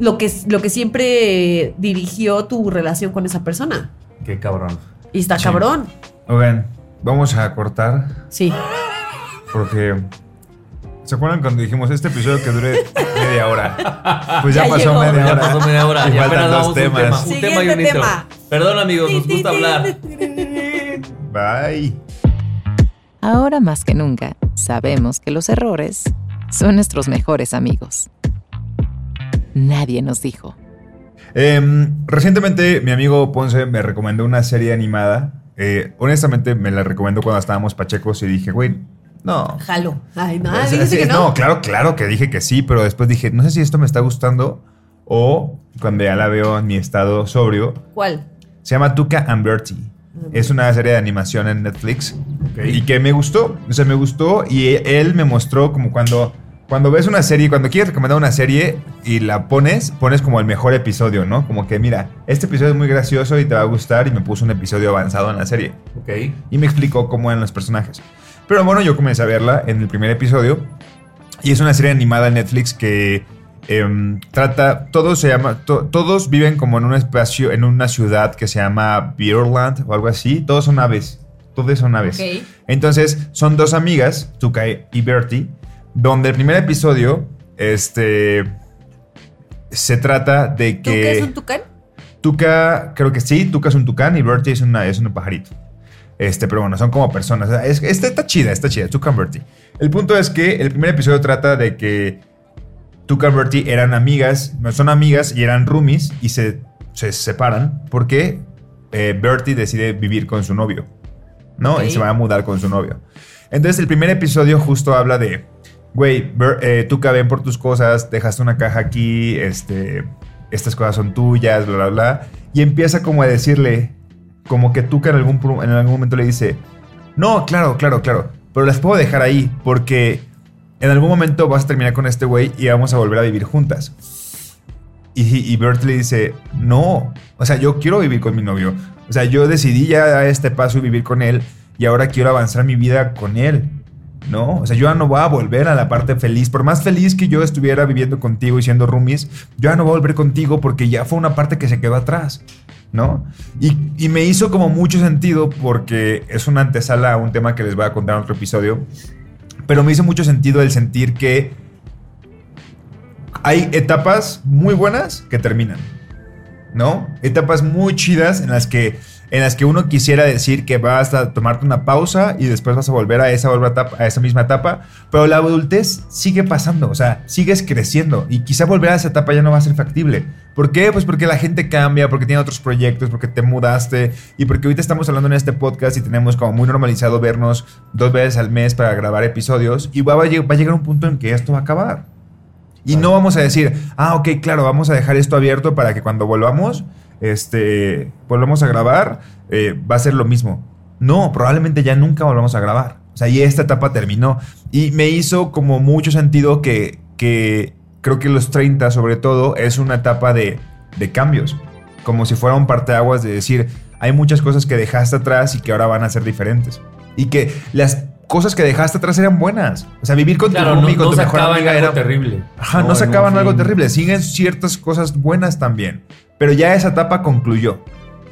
lo que, lo que siempre dirigió tu relación con esa persona. Qué cabrón. Y está Sí. cabrón. Oigan, vamos a cortar Sí. porque. ¿Se acuerdan cuando dijimos este episodio que dure media hora? Pues ya, Ya pasó llegó. media Ya hora. pasó media hora. Y Ya faltan apenas dos damos un tema. temas. Un tema y un intro. tema. Perdón, amigos, nos gusta hablar. Bye. Ahora más que nunca, sabemos que los errores son nuestros mejores amigos. Nadie nos dijo. Em, recientemente mi amigo Ponce me recomendó una serie animada. Eh, honestamente me la recomendó cuando estábamos pachecos y dije, güey, no. Jalo. Ay, no, que no. no, claro, claro que dije que sí, pero después dije, no sé si esto me está gustando o cuando ya la veo en mi estado sobrio. ¿Cuál? Se llama Tuca and Bertie. Es una serie de animación en Netflix y que me gustó. O sea, me gustó y él me mostró como cuando, cuando ves una serie, cuando quieres recomendar una serie y la pones, pones como el mejor episodio, ¿no? Como que mira, este episodio es muy gracioso y te va a gustar y me puso un episodio avanzado en la serie Ok. y me explicó cómo eran los personajes. Pero bueno, yo comencé a verla en el primer episodio y es una serie animada en Netflix que em, trata, todos se llama, to- todos viven como en un espacio, en una ciudad que se llama Beerland o algo así. Todos son aves, todos son aves. Entonces son dos amigas, Tuca y Bertie, donde el primer episodio, este, se trata de ¿Tú que qué es un tucán? Tuca, creo que sí, Tuca es un tucán y Bertie es, una, es un pajarito. Este, pero bueno, son como personas. Esta está chida, está chida, Tuca y Bertie. El punto es que el primer episodio trata de que Tuca y Bertie eran amigas, son amigas y eran roomies y se, se separan porque eh, Bertie decide vivir con su novio, ¿no? Y se va a mudar con su novio. Entonces el primer episodio justo habla de, güey, eh, Tuca, ven por tus cosas, dejaste una caja aquí, este, estas cosas son tuyas, bla, bla, bla. Y empieza como a decirle, como que Tuca en algún, en algún momento le dice, no, claro, claro, claro, pero las puedo dejar ahí porque en algún momento vas a terminar con este güey y vamos a volver a vivir juntas. Y, y Bert le dice, no, o sea, yo quiero vivir con mi novio. O sea, yo decidí ya dar este paso y vivir con él y ahora quiero avanzar mi vida con él. ¿No? O sea, yo ya no voy a volver a la parte feliz. Por más feliz que yo estuviera viviendo contigo y siendo roomies, yo ya no voy a volver contigo porque ya fue una parte que se quedó atrás. ¿No? Y, y me hizo como mucho sentido porque es una antesala a un tema que les voy a contar en otro episodio. Pero me hizo mucho sentido el sentir que hay etapas muy buenas que terminan. ¿No? Etapas muy chidas en las que en las que uno quisiera decir que vas a tomarte una pausa y después vas a volver a esa, a esa misma etapa, pero la adultez sigue pasando, o sea, sigues creciendo y quizá volver a esa etapa ya no va a ser factible, ¿Por qué? Pues porque la gente cambia, porque tiene otros proyectos, porque te mudaste y porque ahorita estamos hablando en este podcast y tenemos como muy normalizado vernos dos veces al mes para grabar episodios y va a, lleg- va a llegar un punto en que esto va a acabar. Y no vamos a decir, ah, ok, claro, vamos a dejar esto abierto para que cuando volvamos, este, volvamos a grabar, eh, va a ser lo mismo. No, probablemente ya nunca volvamos a grabar. O sea, y esta etapa terminó. Y me hizo como mucho sentido que, que creo que los 30, sobre todo, es una etapa de, de cambios. Como si fuera un parteaguas de decir, hay muchas cosas que dejaste atrás y que ahora van a ser diferentes. Y que las cosas que dejaste atrás eran buenas. O sea, vivir con Claro, tu no, roomie, con no tu se mejor amiga algo era terrible. Ajá, no, en se un acaban algo terrible. Siguen ciertas cosas buenas también. Pero ya esa etapa concluyó.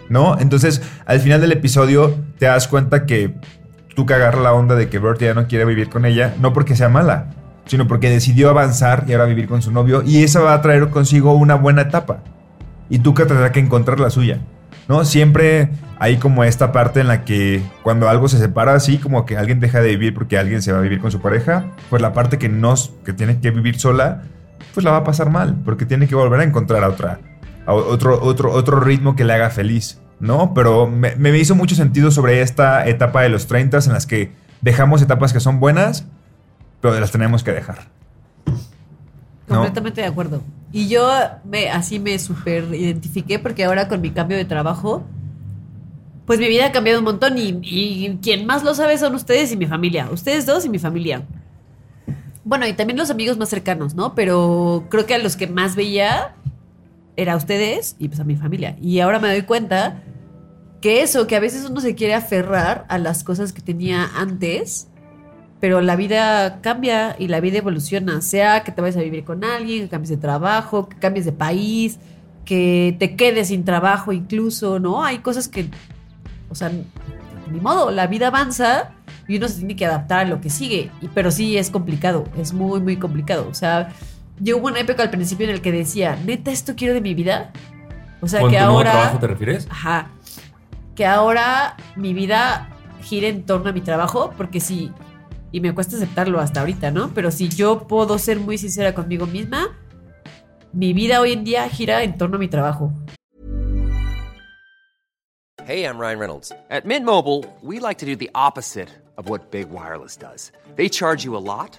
¿No? Entonces, al final del episodio, te das cuenta que tú agarras la onda de que Bert ya no quiere vivir con ella, no porque sea mala, sino porque decidió avanzar y ahora vivir con su novio. Y esa va a traer consigo una buena etapa. Y tú que tendrás que encontrar la suya. ¿No? Siempre hay como esta parte en la que cuando algo se separa así, como que alguien deja de vivir porque alguien se va a vivir con su pareja, pues la parte que no, que tiene que vivir sola, pues la va a pasar mal, porque tiene que volver a encontrar a otra, otro, otro, otro ritmo que le haga feliz, ¿no? Pero me, me hizo mucho sentido sobre esta etapa de los 30 en las que dejamos etapas que son buenas, pero las tenemos que dejar. ¿no? Completamente de acuerdo. Y yo me, así me super identifiqué porque ahora con mi cambio de trabajo, pues mi vida ha cambiado un montón y, y quien más lo sabe son ustedes y mi familia. Ustedes dos y mi familia. Bueno, y también los amigos más cercanos, ¿no? Pero creo que a los que más veía era a ustedes y pues a mi familia. Y ahora me doy cuenta que eso, que a veces uno se quiere aferrar a las cosas que tenía antes, pero la vida cambia y la vida evoluciona, sea que te vayas a vivir con alguien, que cambies de trabajo, que cambies de país, que te quedes sin trabajo incluso, ¿no? Hay cosas que, o sea, ni modo, la vida avanza y uno se tiene que adaptar a lo que sigue, pero sí es complicado, es muy, muy complicado, o sea, yo hubo una época al principio en el que decía, neta, esto quiero de mi vida, o sea, ¿Con que tu nuevo ahora... trabajo te refieres? Ajá. Que ahora mi vida gira en torno a mi trabajo, porque si, y me cuesta aceptarlo hasta ahorita, ¿no? Pero si yo puedo ser muy sincera conmigo misma, mi vida hoy en día gira en torno a mi trabajo. Hey, I'm Ryan Reynolds. At Mint Mobile, we like to do the opposite of what Big Wireless does. They charge you a lot,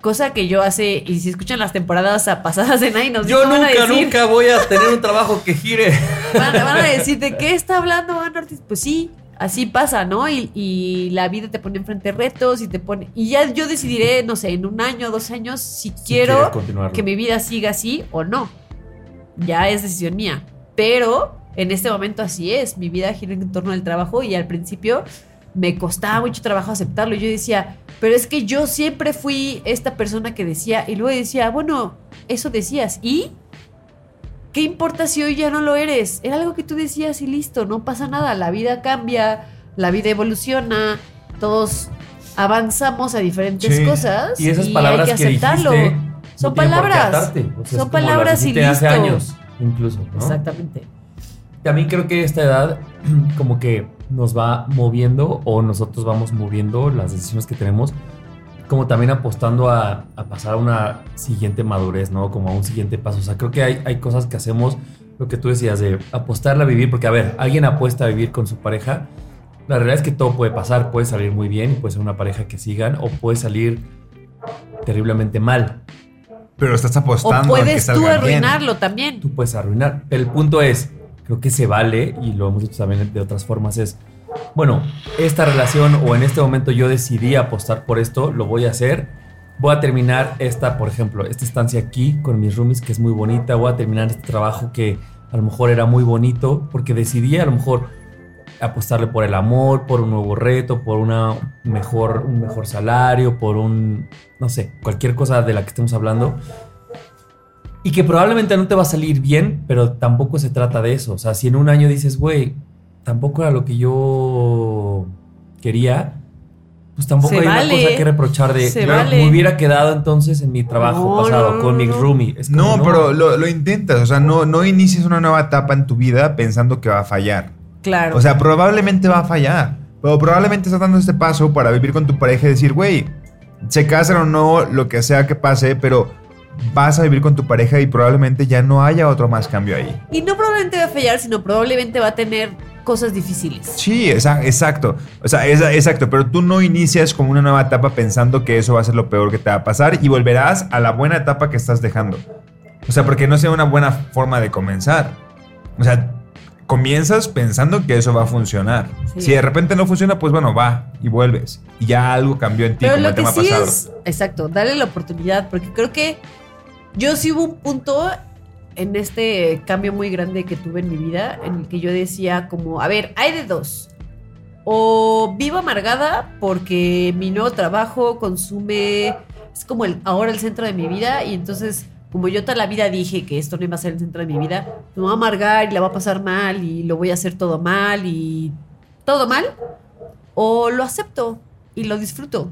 Cosa que yo hace, y si escuchan las temporadas (laughs) pasadas de Nine, nos Yo van a nunca, decir- nunca voy a tener un trabajo que gire. (laughs) Van, van a (laughs) decir, ¿de qué está hablando Ana Ortiz? Pues sí, así pasa, ¿no? Y, y la vida te pone enfrente retos y te pone... Y ya yo decidiré, no sé, en un año, dos años, si quieres quiero que mi vida siga así o no. Ya es decisión mía. Pero en este momento así es. Mi vida gira en torno al trabajo y al principio me costaba mucho trabajo aceptarlo. Yo decía, pero es que yo siempre fui esta persona que decía, y luego decía, bueno, eso decías, ¿y? ¿Qué importa si hoy ya no lo eres? Era algo que tú decías y listo, no pasa nada, la vida cambia, la vida evoluciona, todos avanzamos a diferentes Sí. cosas Y esas hay palabras que que, aceptarlo. dijiste Son no palabras. O sea, Son palabras y dijiste hace listo. años, incluso, ¿no? Exactamente. También creo que esta edad (clears throat) como que nos va moviendo o nosotros vamos moviendo las decisiones que tenemos, como también apostando a, a pasar a una siguiente madurez, ¿no? Como a un siguiente paso. O sea, creo que hay, hay cosas que hacemos, lo que tú decías, de apostarle a vivir, porque a ver, alguien apuesta a vivir con su pareja, la realidad es que todo puede pasar, puede salir muy bien, puede ser una pareja que sigan o puede salir terriblemente mal. Pero estás O apostando a que puedes tú bien. arruinarlo también. tú puedes arruinar. Pero el punto es, creo que se vale, y lo hemos dicho también de otras formas, es, bueno, esta relación o en este momento yo decidí apostar por esto, lo voy a hacer. Voy a terminar esta, por ejemplo, esta estancia aquí con mis roomies, que es muy bonita. Voy a terminar este trabajo que a lo mejor era muy bonito, porque decidí a lo mejor apostarle por el amor, por un nuevo reto, por una mejor, un mejor salario, por un, no sé, cualquier cosa de la que estemos hablando. Y que probablemente no te va a salir bien, pero tampoco se trata de eso. O sea, si en un año dices, güey, tampoco era lo que yo quería, pues tampoco Se hay vale. una cosa que reprochar de Se "Claro, vale. me hubiera quedado entonces en mi trabajo No, pasado no, con mi roomie. Es como, No, pero lo, lo intentas. O sea, no, no inicies una nueva etapa en tu vida pensando que va a fallar. Claro. O sea, probablemente va a fallar. Pero probablemente estás dando este paso para vivir con tu pareja y decir, güey, se casan o no, lo que sea que pase, pero vas a vivir con tu pareja y probablemente ya no haya otro más cambio ahí. y no probablemente va a fallar, sino probablemente va a tener cosas difíciles. Sí, exacto. O sea, exacto. Pero tú no inicias como una nueva etapa pensando que eso va a ser lo peor que te va a pasar y volverás a la buena etapa que estás dejando. O sea, porque no sea una buena forma de comenzar. O sea, comienzas pensando que eso va a funcionar. Sí. Si de repente no funciona, pues bueno, va y vuelves. Y ya algo cambió en ti Pero como lo el que tema sí pasado. es, exacto, darle la oportunidad, porque creo que yo sí hubo un punto en este cambio muy grande que tuve en mi vida, en el que yo decía como, a ver, hay de dos. O vivo amargada porque mi nuevo trabajo consume, es como el, ahora el centro de mi vida y entonces como yo toda la vida dije que esto no iba a ser el centro de mi vida, me voy a amargar y la va a pasar mal y lo voy a hacer todo mal y todo mal. O lo acepto y lo disfruto.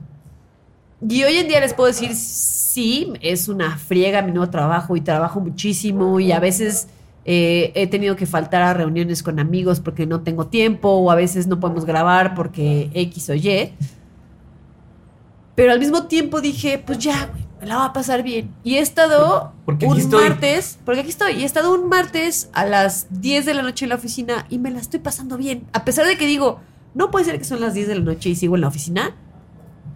Y hoy en día les puedo decir, sí, es una friega mi nuevo trabajo y trabajo muchísimo y a veces eh, he tenido que faltar a reuniones con amigos porque no tengo tiempo o a veces no podemos grabar porque X o Y. Pero al mismo tiempo dije, pues ya, güey, me la va a pasar bien. Y he estado Porque un estoy. martes, porque aquí estoy, y he estado un martes a las 10 de la noche en la oficina y me la estoy pasando bien. A pesar de que digo, no puede ser que son las 10 de la noche y sigo en la oficina.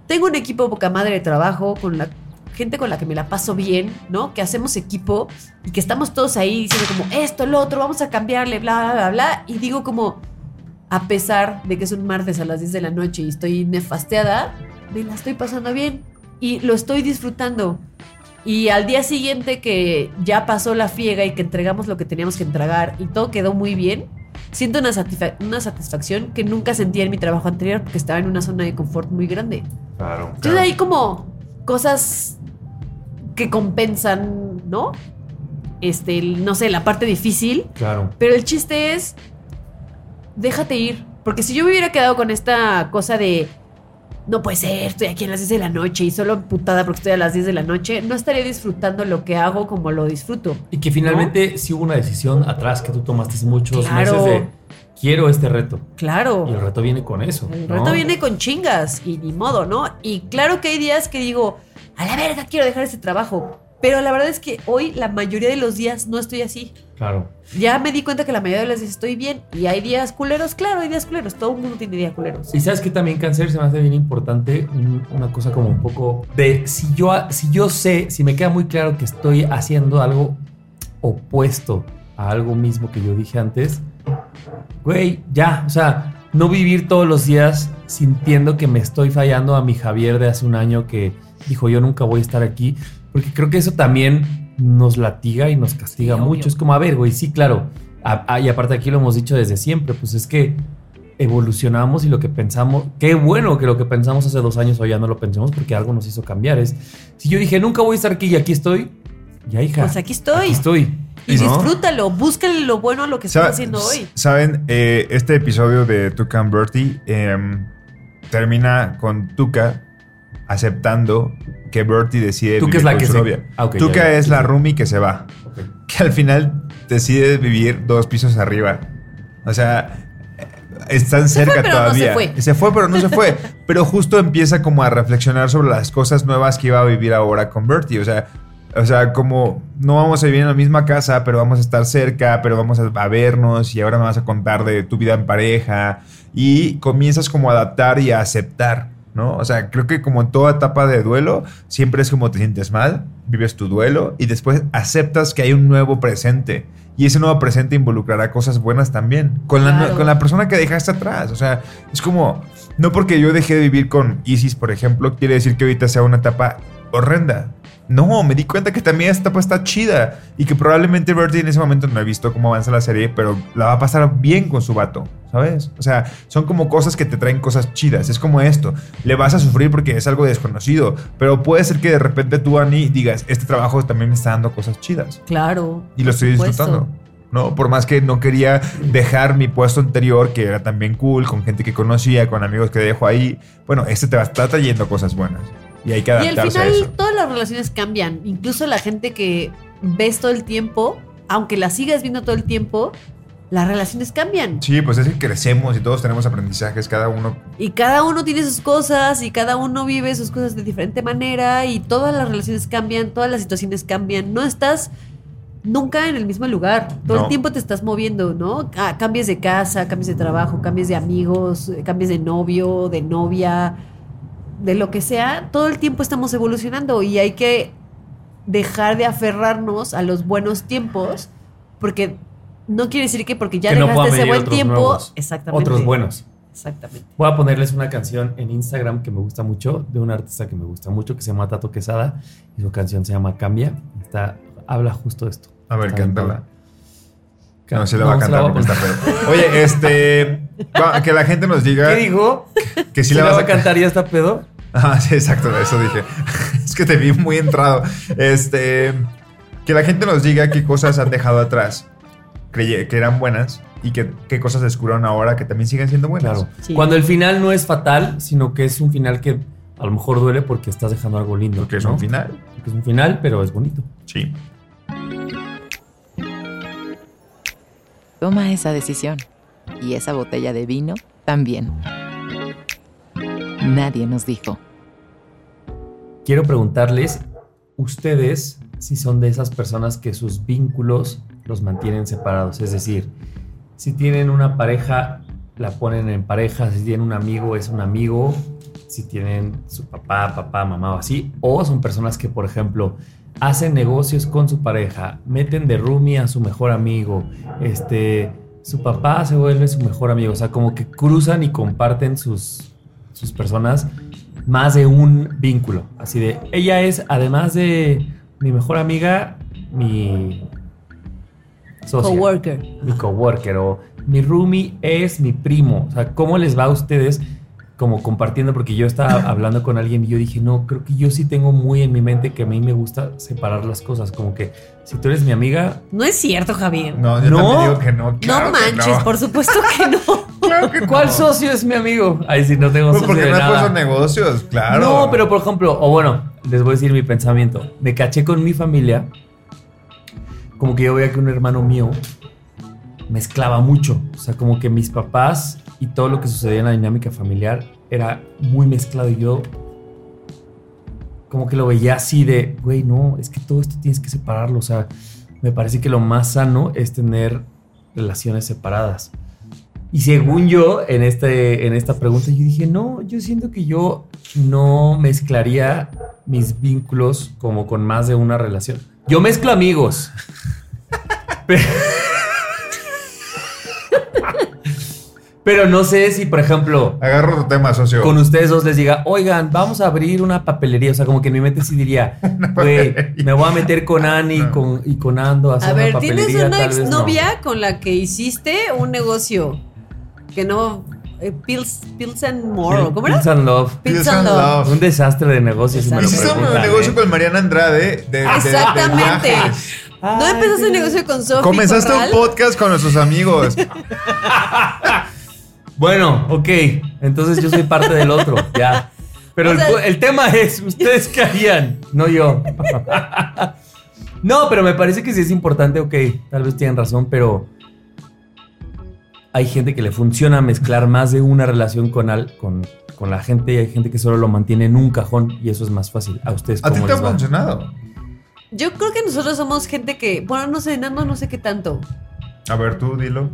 Tengo un equipo boca madre de trabajo con la gente con la que me la paso bien, ¿no? Que hacemos equipo y que estamos todos ahí diciendo como esto, lo otro, vamos a cambiarle, bla, bla, bla, bla. Y digo como, a pesar de que es un martes a las 10 de la noche y estoy nefasteada, me la estoy pasando bien y lo estoy disfrutando. Y al día siguiente que ya pasó la fiega y que entregamos lo que teníamos que entregar y todo quedó muy bien, siento una, satisfa- una satisfacción que nunca sentía en mi trabajo anterior porque estaba en una zona de confort muy grande. Claro. Entonces hay como cosas que compensan, ¿no? Este, no sé, la parte difícil. Claro. Pero el chiste es, déjate ir. Porque si yo me hubiera quedado con esta cosa de, no puede ser, estoy aquí a las 10 de la noche y solo putada porque estoy a las 10 de la noche, no estaría disfrutando lo que hago como lo disfruto. Y que finalmente sí hubo una decisión atrás que tú tomaste muchos Claro. meses de quiero este reto. Claro. Y el reto viene con eso. El ¿no? reto viene con chingas y ni modo, ¿no? Y claro que hay días que digo, a la verga, quiero dejar este trabajo. Pero la verdad es que hoy la mayoría de los días no estoy así. Claro. Ya me di cuenta que la mayoría de los días estoy bien. Y hay días culeros, claro, hay días culeros. Todo el mundo tiene días culeros. Y sabes que también cáncer se me hace bien importante un- una cosa como un poco de si yo si yo sé, si me queda muy claro que estoy haciendo algo opuesto a algo mismo que yo dije antes, güey, ya, o sea, no vivir todos los días sintiendo que me estoy fallando a mi Javier de hace un año que dijo yo nunca voy a estar aquí, porque creo que eso también nos latiga y nos castiga Sí, mucho. obvio. Es como, a ver, güey, sí, claro. A- a- y aparte aquí lo hemos dicho desde siempre, pues es que evolucionamos y lo que pensamos, qué bueno que lo que pensamos hace dos años hoy ya no lo pensemos porque algo nos hizo cambiar. Es, si yo dije nunca voy a estar aquí y aquí estoy, ya hija. Pues aquí estoy. Aquí estoy. Y ¿No? disfrútalo, búscale lo bueno a lo que estás haciendo hoy. Saben, Eh, este episodio de Tuca and Bertie em, termina con Tuca aceptando que Bertie decide Tuca vivir es la con que su se- novia. Ah, ok, Tuca ya, ya. es la roomie que se va. Que al final decide vivir dos pisos arriba. O sea, están cerca fue, pero no todavía. se fue. Se fue, pero no se fue. (laughs) pero justo empieza como a reflexionar sobre las cosas nuevas que iba a vivir ahora con Bertie. O sea, o sea, como no vamos a vivir en la misma casa, pero vamos a estar cerca, pero vamos a, a vernos y ahora me vas a contar de tu vida en pareja y comienzas como a adaptar y a aceptar, ¿no? O sea, creo que como en toda etapa de duelo, siempre es como te sientes mal, vives tu duelo y después aceptas que hay un nuevo presente. Y ese nuevo presente involucrará cosas buenas también. Con, la, con la persona que dejaste atrás. O sea, es como, no porque yo dejé de vivir con Isis, por ejemplo, quiere decir que ahorita sea una etapa horrenda. No, me di cuenta que también esta etapa está chida y que probablemente Bertie en ese momento no he visto cómo avanza la serie, pero la va a pasar bien con su vato, ¿sabes? O sea, son como cosas que te traen cosas chidas. Es como esto, le vas a sufrir porque es algo desconocido, pero puede ser que de repente tú, Ani, digas, este trabajo también me está dando cosas chidas Claro. y lo estoy supuesto. disfrutando. ¿no? Por más que no quería dejar mi puesto anterior, que era también cool, con gente que conocía, con amigos que dejo ahí. Bueno, este te va, está trayendo cosas buenas. Y hay que Y al a final eso. todas las relaciones cambian. Incluso la gente que ves todo el tiempo, aunque la sigas viendo todo el tiempo, las relaciones cambian. Sí, pues es que crecemos y todos tenemos aprendizajes, cada uno. Y cada uno tiene sus cosas y cada uno vive sus cosas de diferente manera y todas las relaciones cambian, todas las situaciones cambian. No estás nunca en el mismo lugar. Todo No. el tiempo te estás moviendo, ¿no? Ah, cambias de casa, cambias de trabajo, cambias de amigos, eh, cambias de novio, de novia, de lo que sea. Todo el tiempo estamos evolucionando y hay que dejar de aferrarnos a los buenos tiempos porque no quiere decir que porque ya Que no dejaste puedan ese buen tiempo, nuevos, exactamente. Otros buenos. Exactamente. Voy a ponerles una canción en Instagram que me gusta mucho, de un artista que me gusta mucho, que se llama Tato Quesada, y su canción se llama Cambia. Está, habla justo de esto. A ver, cántala. No, se la va a cantar porque está pedo. Oye, este. Que la gente nos diga. ¿Qué dijo? Que sí ¿Sí la vas va a cantar y ya está pedo? Ah, sí, exacto, eso dije. (laughs) es que te vi muy entrado. Este. Que la gente nos diga qué cosas han dejado atrás, creye- que eran buenas, y que, qué cosas descubrieron ahora que también siguen siendo buenas. Claro. Sí. Cuando el final no es fatal, sino que es un final que a lo mejor duele porque estás dejando algo lindo. Porque es ¿no? un final. Porque es un final, pero es bonito. Sí. Toma esa decisión. Y esa botella de vino también. Nadie nos dijo. Quiero preguntarles, ustedes, si son de esas personas que sus vínculos los mantienen separados. Es decir, si tienen una pareja, la ponen en pareja. Si tienen un amigo, es un amigo. Si tienen su papá, papá, mamá o así. O son personas que, por ejemplo, hacen negocios con su pareja, meten de roomie a su mejor amigo, este, su papá se vuelve su mejor amigo, o sea, como que cruzan y comparten sus, sus personas más de un vínculo, así de, ella es, además de mi mejor amiga, mi socia, Coworker. mi coworker, o mi roomie es mi primo, o sea, ¿cómo les va a ustedes? Como compartiendo, porque yo estaba (laughs) hablando con alguien y yo dije, no, creo que yo sí tengo muy en mi mente que a mí me gusta separar las cosas, como que si tú eres mi amiga, No es cierto, Javier. No, yo No. también digo que no. claro no que manches, no. por supuesto que no. (laughs) Claro que ¿cuál no. socio es mi amigo? Ahí sí, no tengo Pues socio porque de no has nada. puesto negocios, claro. No, pero por ejemplo, o bueno, les voy a decir mi pensamiento. Me caché con mi familia, como que yo veía que un hermano mío mezclaba mucho. O sea, como que mis papás y todo lo que sucedía en la dinámica familiar era muy mezclado. Y yo, como que lo veía así de, güey, no, es que todo esto tienes que separarlo. O sea, me parece que lo más sano es tener relaciones separadas. Y según yo, en, este, en esta pregunta, yo dije, no, yo siento que yo no mezclaría mis vínculos como con más de una relación. Yo mezclo amigos. (laughs) Pero, pero no sé si, por ejemplo, Agarro tu tema, socio. con ustedes dos les diga, oigan, vamos a abrir una papelería. O sea, como que en mi mente sí diría, (laughs) güey, me voy a meter con Ani No. con, y con Ando a hacer A una ver, papelería. ¿tienes una vez no. exnovia con la que hiciste un negocio que no. eh, Pills, Pills and More, ¿o ¿cómo era? Peace and Love. Pills and and Love. Love. Un desastre de negocios. si Hiciste un negocio ¿eh? con Mariana Andrade de, Exactamente. de. ¿No empezaste un negocio con Sofi Comenzaste Corral? un podcast con nuestros amigos. (laughs) Bueno, ok. Entonces yo soy parte del otro, ya. Pero O el, sea- pu- el tema es, ¿ustedes qué harían? No yo. no, pero me parece que sí es importante, ok, tal vez tienen razón, pero hay gente que le funciona mezclar más de una relación con, al- con, con la gente y hay gente que solo lo mantiene en un cajón y eso es más fácil. ¿A ustedes ¿A ti cómo te ha va? funcionado? Yo creo que nosotros somos gente que, bueno, no sé, Nando, no sé qué tanto. A ver, tú dilo.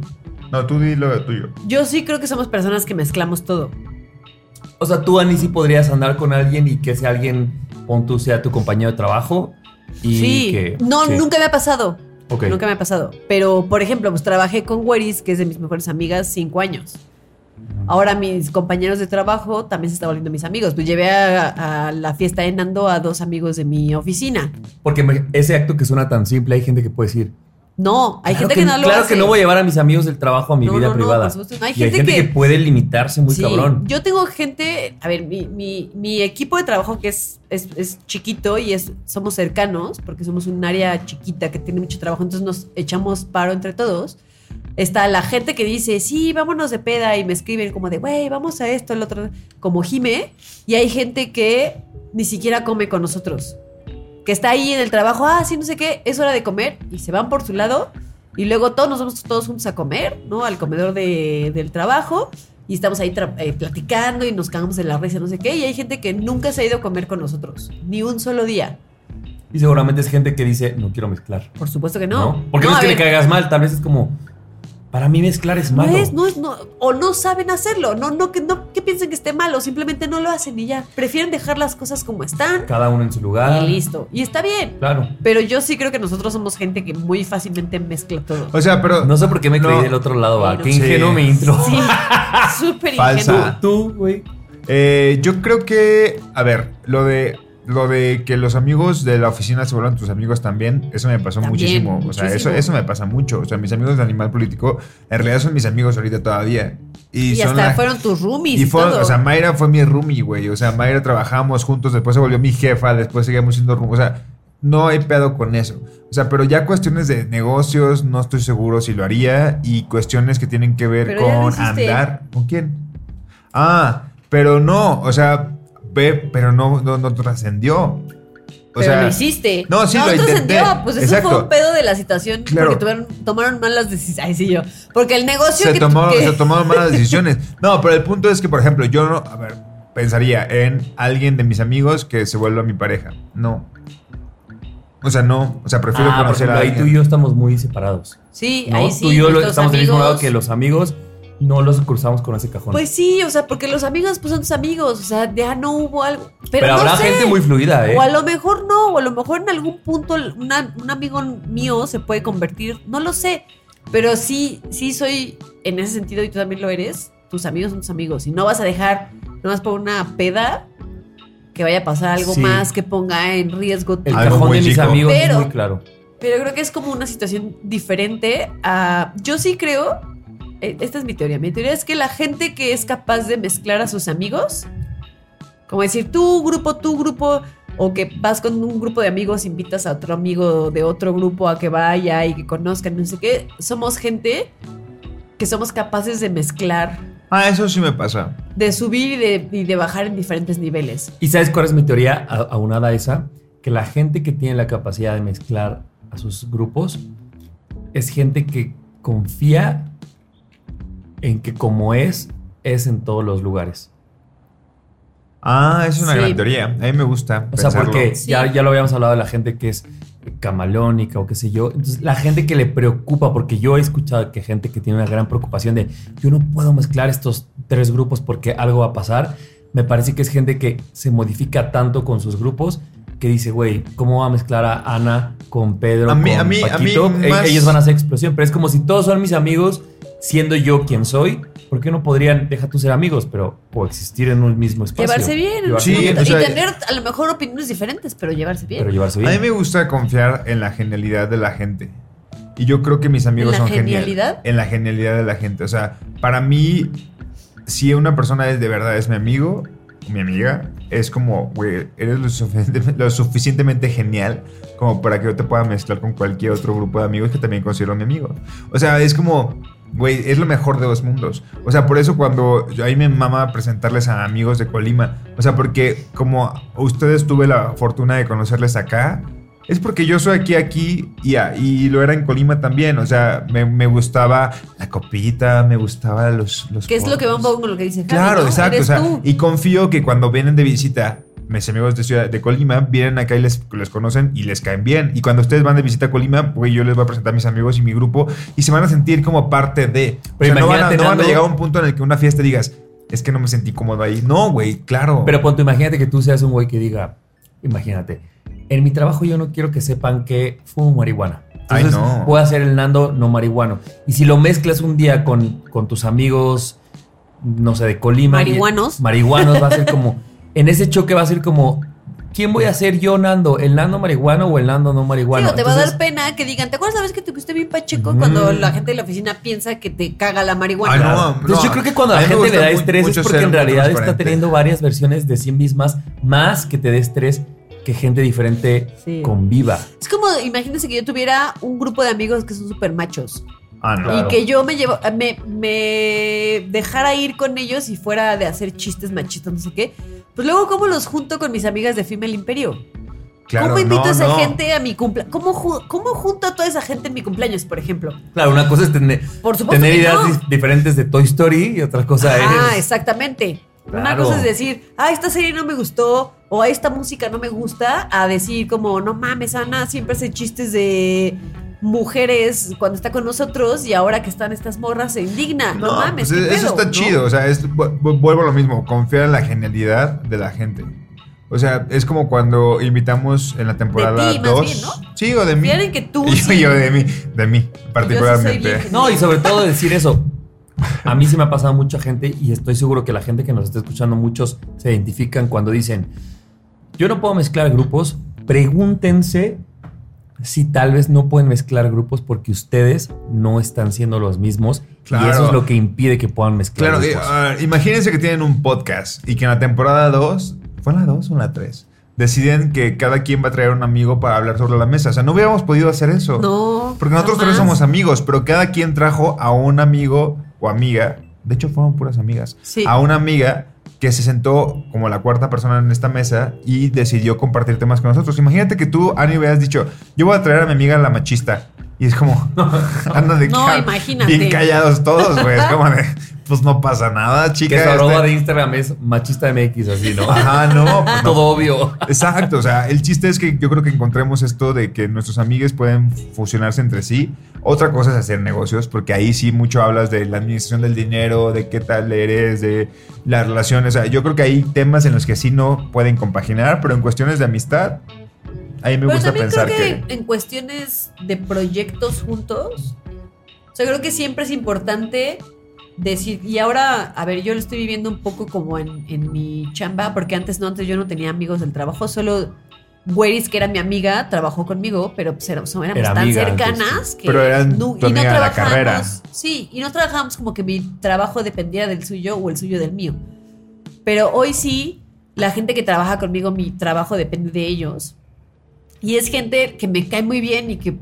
No, tú dilo de tuyo. Yo sí creo que somos personas que mezclamos todo. O sea, tú, Ani, sí podrías andar con alguien y que ese alguien, pon tú, sea tu compañero de trabajo y sí. que... no, que- nunca me ha pasado. Ok. Nunca me ha pasado. Pero, por ejemplo, pues trabajé con Weris, que es de mis mejores amigas, cinco años. Ahora mis compañeros de trabajo también se están volviendo mis amigos. Pues llevé a, a la fiesta de Nando a dos amigos de mi oficina. Porque ese acto que suena tan simple, hay gente que puede decir, No, hay Claro gente que, no lo Claro hace. que no voy a llevar a mis amigos del trabajo a mi No, vida no, no, privada. por supuesto. No, hay y hay gente gente que, que- puede limitarse muy Sí, cabrón. Yo tengo gente, a ver, mi, mi- mi equipo de trabajo que es, es, es chiquito y es, somos cercanos, porque somos un área chiquita que tiene mucho trabajo, entonces nos echamos paro entre todos. Está la gente que dice, sí, vámonos de peda y me escriben como de, güey, vamos a esto, el otro, como Jime. Y hay gente que ni siquiera come con nosotros. Que está ahí en el trabajo, ah, sí, no sé qué, es hora de comer y se van por su lado. Y luego todos nos vamos todos juntos a comer, ¿no? Al comedor de- del trabajo. Y estamos ahí eh, platicando y nos cagamos de la risa, no sé qué. Y hay gente que nunca se ha ido a comer con nosotros. Ni un solo día. Y seguramente es gente que dice, no quiero mezclar. Por supuesto que no. Porque no, es que le caigas mal, tal vez es como, para mí mezclar es No malo. es, no es, no, o no saben hacerlo, no, no, que, no que piensen que esté mal, o simplemente no lo hacen y ya. Prefieren dejar las cosas como están Cada uno en su lugar. y listo. Y está bien. Claro. Pero yo sí creo que nosotros somos gente que muy fácilmente mezcla todo. O sea, pero. No sé por qué me No. creí del otro lado, va. Bueno, Qué sí. ingenuo mi intro. Sí, (laughs) súper Falsa. ingenuo. Tú, güey. Eh, yo creo que, a ver, lo de lo de que los amigos de la oficina se vuelvan tus amigos también, eso me pasó También, muchísimo. O sea, eso, muchísimo. eso me pasa mucho. O sea, mis amigos de Animal Político en realidad son mis amigos ahorita todavía. Y, Y, son hasta la- fueron tus roomies. y Y, fue, todo. o sea, Mayra fue mi roomie, güey. O sea, Mayra trabajábamos juntos, después se volvió mi jefa, después seguíamos siendo roomie. O sea, no hay pedo con eso. O sea, pero ya cuestiones de negocios, no estoy seguro si lo haría. Y cuestiones que tienen que ver Pero con andar. ¿Con quién? Ah, pero no, o sea, pero no, no, no trascendió. O pero sea, lo hiciste. no, sí, lo trascendió, intenté. Pues eso Exacto. fue un pedo de la situación Claro. porque tuvieron- tomaron malas decisiones. Ay, sí, yo. Porque el negocio se, que, tomó, que- se tomaron malas decisiones. (laughs) No, pero el punto es que, por ejemplo, yo no, a ver, pensaría en alguien de mis amigos que se vuelva mi pareja. No. O sea, no. O sea, prefiero Ah, por conocer ejemplo, a ahí alguien. tú y yo estamos muy separados. Sí, ¿no? ahí sí. tú y yo lo- estamos del mismo lado que los amigos no los cruzamos con ese cajón. Pues sí, o sea, porque los amigos pues son tus amigos, o sea, ya no hubo algo. Pero, Pero no habrá sé. gente muy fluida, ¿eh? O a lo mejor no, o a lo mejor en algún punto una- un amigo mío se puede convertir, no lo sé. Pero sí, sí soy en ese sentido, y tú también lo eres, tus amigos son tus amigos. Y no vas a dejar, nomás por una peda, que vaya a pasar algo Sí. más que ponga en riesgo El cajón de mis amigos Pero- es muy claro. pero creo que es como una situación diferente a... Yo sí creo, esta es mi teoría, mi teoría es que la gente que es capaz de mezclar a sus amigos, como decir tu grupo, tu grupo, o que vas con un grupo de amigos, invitas a otro amigo de otro grupo a que vaya y que conozcan, no sé qué, somos gente que somos capaces de mezclar, Ah, eso sí me pasa. de subir y de, y de bajar en diferentes niveles. ¿Y sabes cuál es mi teoría a- aunada a esa? Que la gente que tiene la capacidad de mezclar a sus grupos es gente que confía en que como es, es en todos los lugares. Ah, es una Sí. gran teoría. A mí me gusta. O sea, pensarlo. porque Sí. ya, ya lo habíamos hablado de la gente que es camaleónica o qué sé yo. Entonces, la gente que le preocupa, porque yo he escuchado que gente que tiene una gran preocupación de yo no puedo mezclar estos tres grupos porque algo va a pasar. Me parece que es gente que se modifica tanto con sus grupos que dice, güey, ¿cómo va a mezclar a Ana con Pedro? A mí- con a mí- a Paquito? mí E- más- Ellos van a hacer explosión, pero es como si todos son mis amigos, siendo yo quien soy. ¿Por qué no podrían, deja tú ser amigos, pero coexistir en un mismo espacio? Llevarse bien. Llevarse Sí, bien, o sea, y tener a lo mejor opiniones diferentes, pero llevarse bien. pero llevarse A bien. mí me gusta confiar en la genialidad de la gente. Y yo creo que mis amigos ¿En la son genialidad? En la genialidad de la gente. O sea, para mí, si una persona es de verdad es mi amigo, mi amiga, es como, güey, eres lo, suficiente- (laughs) lo suficientemente genial como para que yo te pueda mezclar con cualquier otro grupo de amigos que también considero mi amigo. O sea, es como, güey, es lo mejor de dos mundos. O sea, por eso cuando yo ahí me mama presentarles a amigos de Colima. O sea, porque como ustedes tuve la fortuna de conocerles acá, es porque yo soy aquí, aquí y, y lo era en Colima también. O sea, me, me gustaba la copita, me gustaba los... los Que es lo que va un poco con lo que dice Javi, Claro, ¿no? exacto. O sea, tú. y confío que cuando vienen de visita, mis amigos de Ciudad de Colima vienen acá y les, les conocen y les caen bien. Y cuando ustedes van de visita a Colima, pues yo les voy a presentar a mis amigos y mi grupo y se van a sentir como parte de. Pero o sea, no van, a, imagínate, no van a Nando- llegar a un punto en el que una fiesta digas, es que no me sentí cómodo ahí. No, güey, claro. Pero ponte, imagínate que tú seas un güey que diga, imagínate, en mi trabajo yo no quiero que sepan que fumo marihuana. Ay, Entonces no. voy a hacer el Nando no marihuano. Y si lo mezclas un día con, con tus amigos, no sé, de Colima. y- Marihuanos. marihuanos va a ser (laughs) como, en ese choque va a ser como, ¿quién voy a ser yo, Nando? ¿El Nando marihuano o el Nando no marihuano? Sí, o te va a dar pena que digan, ¿te acuerdas la vez que te pusiste bien pacheco Mm. cuando la gente de la oficina piensa que te caga la marihuana? Ay, no, Claro. Entonces no, yo creo que cuando a la gente le da estrés es porque en realidad está teniendo varias versiones de sí mismas más que te dé estrés que gente diferente Sí. conviva. Es como, imagínense que yo tuviera un grupo de amigos que son súper machos. Ah, no. Claro. Y que yo me llevo, me, me dejara ir con ellos y fuera de hacer chistes machistas, no sé qué. Pues luego, ¿cómo los junto con mis amigas de Female Imperio? Claro, ¿Cómo invito no, a esa no. gente a mi cumpleaños? ¿Cómo, ju- ¿Cómo junto a toda esa gente en mi cumpleaños, por ejemplo? Claro, una cosa es tener, Por supuesto tener que ideas no. diferentes de Toy Story y otra cosa Ah, es... exactamente. Una cosa es decir, ah, esta serie no me gustó, o "Ah, esta música no me gusta, a decir como, no mames, Ana siempre hace chistes de mujeres cuando está con nosotros y ahora que están estas morras se indigna. No, mames, pues ¿qué eso está ¿no? chido. O sea, es, vu- vu- vuelvo a lo mismo. Confiar en la genialidad de la gente. O sea, es como cuando invitamos en la temporada ti, más 2. bien, ¿no? Sí, o de mí. Confiar en que tú (laughs) Y sí. yo de mí, de mí, particularmente. No, y sobre todo decir eso. A mí se me ha pasado mucha gente y estoy seguro que la gente que nos está escuchando, muchos se identifican cuando dicen, yo no puedo mezclar grupos, pregúntense si tal vez no pueden mezclar grupos porque ustedes no están siendo los mismos y eso es lo que impide que puedan mezclar Claro, grupos. ah, imagínense que tienen un podcast y que en la temporada 2, ¿fue en la 2 o en la 3? Deciden que cada quien va a traer un amigo para hablar sobre la mesa. O sea, no hubiéramos podido hacer eso. No. Porque nosotros tres jamás. somos amigos, pero cada quien trajo a un amigo o amiga. De hecho, fueron puras amigas. Sí. A una amiga que se sentó como la cuarta persona en esta mesa y decidió compartir temas con nosotros. Imagínate que tú, Ani, hubieras dicho, yo voy a traer a mi amiga la machista. Y es como, (laughs) anda de No, imagínate. Bien callados todos, güey. Es como de, pues no pasa nada, chica. que su este- arroba de Instagram es machista MX, así, ¿no? Ajá, no, pues (laughs) no. Todo obvio. Exacto, o sea, el chiste es que yo creo que encontremos esto de que nuestros amigos pueden fusionarse entre sí. Otra cosa es hacer negocios, porque ahí sí mucho hablas de la administración del dinero, de qué tal eres, de las relaciones. O sea, yo creo que hay temas en los que sí no pueden compaginar, pero en cuestiones de amistad, ahí me Pero gusta también pensar creo que... que, en cuestiones de proyectos juntos, o sea, creo que siempre es importante decir, y ahora, a ver, yo lo estoy viviendo un poco como en, en mi chamba, porque antes no, antes yo no tenía amigos del trabajo, solo Güeris, que era mi amiga, trabajó conmigo, pero pues, era- éramos Era tan amiga cercanas antes, que Pero eran nu- tu amiga de la carrera. Sí, y no trabajábamos como que mi trabajo dependiera del suyo o el suyo del mío. Pero hoy sí, la gente que trabaja conmigo, mi trabajo depende de ellos. Y es gente que me cae muy bien y que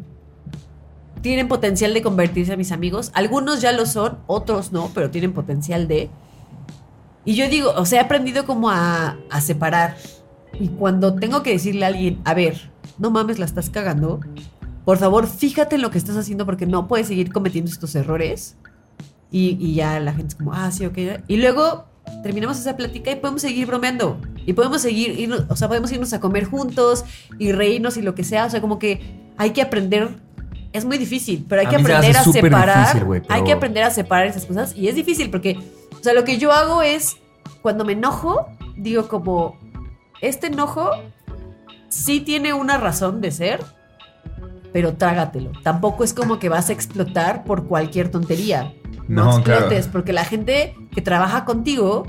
tienen potencial de convertirse en mis amigos. Algunos ya lo son, otros no, pero tienen potencial de. Y yo digo, o sea, he aprendido como a, a separar. Y cuando tengo que decirle a alguien, a ver, no mames, la estás cagando. Por favor, fíjate en lo que estás haciendo porque no puedes seguir cometiendo estos errores. Y, y ya la gente es como, ah, sí, ok. Y luego terminamos esa plática y podemos seguir bromeando. Y podemos seguir, irnos- o sea, podemos irnos a comer juntos y reírnos y lo que sea. O sea, como que hay que aprender. Es muy difícil, pero hay A que aprender a separar. difícil, güey, pero- Hay que aprender a separar esas cosas. Y es difícil porque, o sea, lo que yo hago es, cuando me enojo, digo como, este enojo sí tiene una razón de ser, pero trágatelo. Tampoco es como que vas a explotar por cualquier tontería. No, No, claro. explotes, porque la gente que trabaja contigo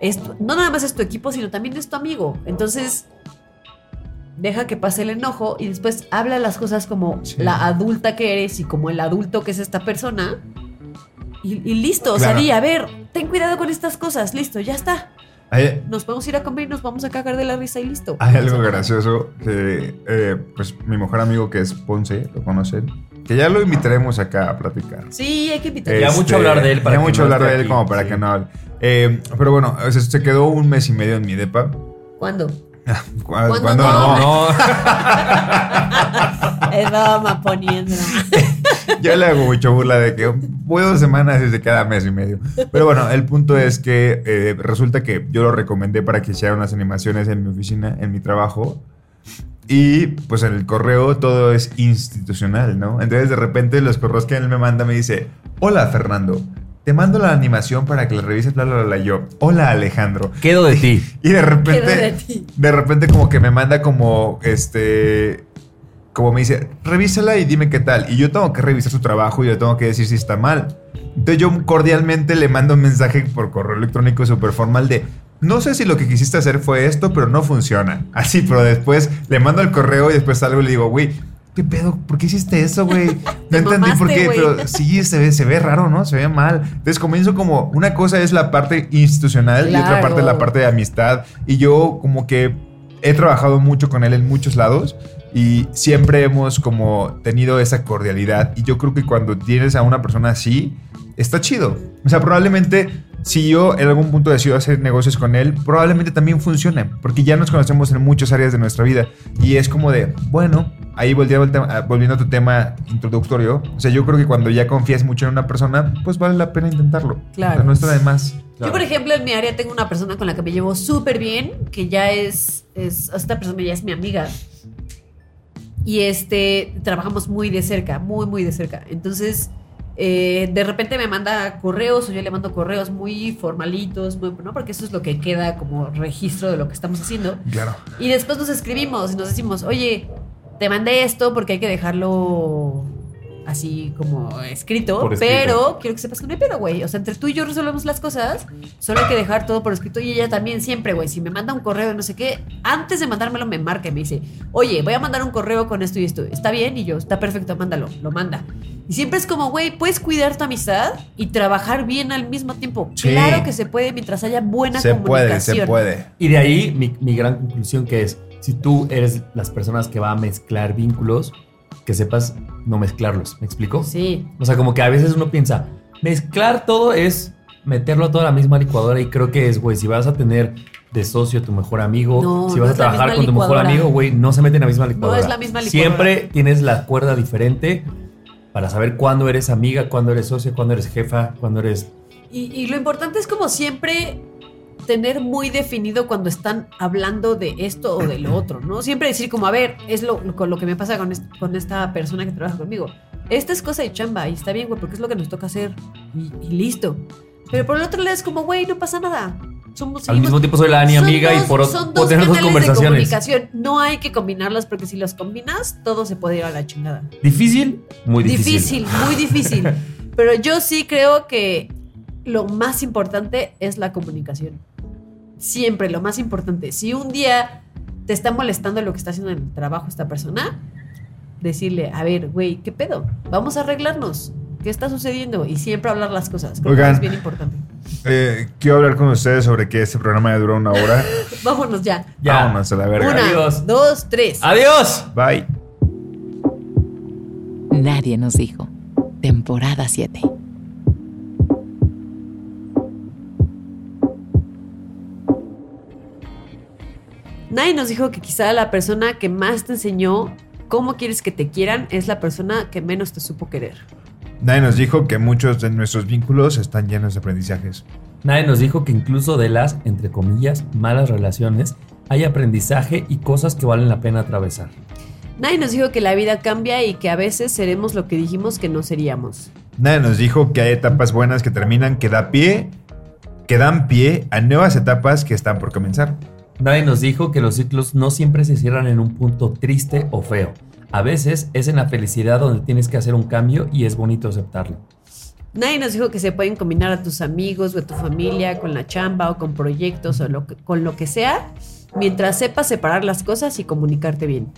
es, no nada más es tu equipo, sino también es tu amigo. Entonces, deja que pase el enojo y después habla las cosas como Sí. la adulta que eres y como el adulto que es esta persona. Y, y listo, o sea, Claro. di, a ver, ten cuidado con estas cosas, listo, ya está. Hay, Nos podemos ir a comer y nos vamos a cagar de la risa y listo. hay algo gracioso que, eh, pues, mi mejor amigo que es Ponce, lo conocen, que ya lo invitaremos acá a platicar. Sí, hay que invitar. Ya mucho hablar de él para ya que mucho no hablar de él aquí, como para sí. que no hable. Eh, pero bueno, o sea, se quedó un mes y medio en mi depa. ¿Cuándo? (laughs) Cu- ¿Cuándo cuando no? no. No, (laughs) Es broma poniendo. (laughs) Yo le hago mucho burla de que voy dos semanas desde cada mes y medio. Pero bueno, el punto es que eh, resulta que yo lo recomendé para que hiciera unas animaciones en mi oficina, en mi trabajo. Y pues en el correo todo es institucional, ¿no? Entonces de repente los correos que él me manda me dice, hola Fernando, te mando la animación para que la revises, bla, bla, bla, bla. Yo, hola Alejandro. quedo de (laughs) ti. Y de repente, Quedo de ti. de repente como que me manda como, este, como me dice, revísala y dime qué tal. Y yo tengo que revisar su trabajo y yo tengo que decir si está mal. Entonces yo cordialmente le mando un mensaje por correo electrónico súper formal de, no sé si lo que quisiste hacer fue esto, pero no funciona. (laughs) Así, pero después le mando el correo y después salgo y le digo, güey, ¿qué pedo? ¿Por qué hiciste eso, güey? (laughs) No Te entendí por qué, güey. pero sí, se ve, se ve raro, ¿no? Se ve mal. Entonces comienzo como, una cosa es la parte institucional y otra Claro. parte la parte de amistad. Y yo como que he trabajado mucho con él en muchos lados y siempre hemos como tenido esa cordialidad. Y yo creo que cuando tienes a una persona así, está chido. O sea, probablemente si yo en algún punto decido hacer negocios con él, probablemente también funcione, porque ya nos conocemos en muchas áreas de nuestra vida. Y es como de, bueno, ahí volviendo, a tu tema introductorio, o sea, yo creo que cuando ya confías mucho en una persona, pues vale la pena intentarlo. Claro. O sea, no está de más. Yo, por ejemplo, en mi área tengo una persona con la que me llevo súper bien, que ya es, es, esta persona ya es mi amiga. Y este, trabajamos muy de cerca, muy, muy de cerca. Entonces, eh, de repente me manda correos o yo le mando correos muy formalitos, muy- ¿no? Porque eso es lo que queda como registro de lo que estamos haciendo. Claro. Y después nos escribimos y nos decimos, oye, te mandé esto porque hay que dejarlo así como escrito, Por escrito. pero quiero que sepas que no hay pedo, güey. O sea, entre tú y yo resolvemos las cosas, solo hay que dejar todo por escrito y ella también siempre, güey. Si me manda un correo de no sé qué, antes de mandármelo me marca y me dice, oye, voy a mandar un correo con esto y esto. ¿Está bien? Y yo, está perfecto, mándalo. Lo manda. Y siempre es como, güey, puedes cuidar tu amistad y trabajar bien al mismo tiempo. Sí. Claro que se puede mientras haya buena Se puede, comunicación. se puede. Y de ahí mi, mi gran conclusión que es, si tú eres las personas que va a mezclar vínculos, que sepas no mezclarlos. ¿Me explico? Sí. O sea, como que a veces uno piensa, mezclar todo es meterlo todo a la misma licuadora y creo que es, güey, si vas a tener de socio a tu mejor amigo, No, si no vas a trabajar con tu mejor amigo, güey, no se meten en la misma licuadora. es la misma licuadora. Siempre tienes la cuerda diferente para saber cuándo eres amiga, cuándo eres socio, cuándo eres jefa, cuándo eres... Y, y lo importante es como siempre tener muy definido cuando están hablando de esto o de lo otro, ¿no? Siempre decir como, a ver, es lo, lo- que me pasa con, con esta persona que trabaja conmigo. Esta es cosa de chamba y está bien, güey, porque es lo que nos toca hacer y, y listo. Pero por el otro lado es como, güey, no pasa nada. Somos, Al seguimos- mismo tiempo soy la Ani Son amiga y dos- por son otro dos tener dos canales de conversaciones. comunicación. No hay que combinarlas porque si las combinas, todo se puede ir a la chingada. ¿Difícil? Muy difícil. Difícil, muy difícil. (laughs) Pero yo sí creo que lo más importante es la comunicación. Siempre lo más importante. Si un día te está molestando lo que está haciendo en el trabajo esta persona, decirle, a ver, güey, ¿qué pedo? Vamos a arreglarnos. ¿Qué está sucediendo? Y siempre hablar las cosas. Creo Oigan. que es bien importante. Eh, quiero hablar con ustedes sobre que este programa ya duró una hora. (laughs) Vámonos ya. Ya. Vámonos a la verga. Una, Adiós. dos, tres. ¡Adiós! Bye. Nadie nos dijo. Temporada 7. Nadie nos dijo que quizá la persona que más te enseñó cómo quieres que te quieran es la persona que menos te supo querer. Nadie nos dijo que muchos de nuestros vínculos están llenos de aprendizajes. Nadie nos dijo que incluso de las, entre comillas, malas relaciones, hay aprendizaje y cosas que valen la pena atravesar. Nadie nos dijo que la vida cambia y que a veces seremos lo que dijimos que no seríamos. Nadie nos dijo que hay etapas buenas que terminan, que da pie, que dan pie a nuevas etapas que están por comenzar. Nadie nos dijo que los ciclos no siempre se cierran en un punto triste o feo. A veces es en la felicidad donde tienes que hacer un cambio y es bonito aceptarlo. Nadie nos dijo que se pueden combinar a tus amigos o a tu familia con la chamba o con proyectos o lo que- con lo que sea, mientras sepas separar las cosas y comunicarte bien.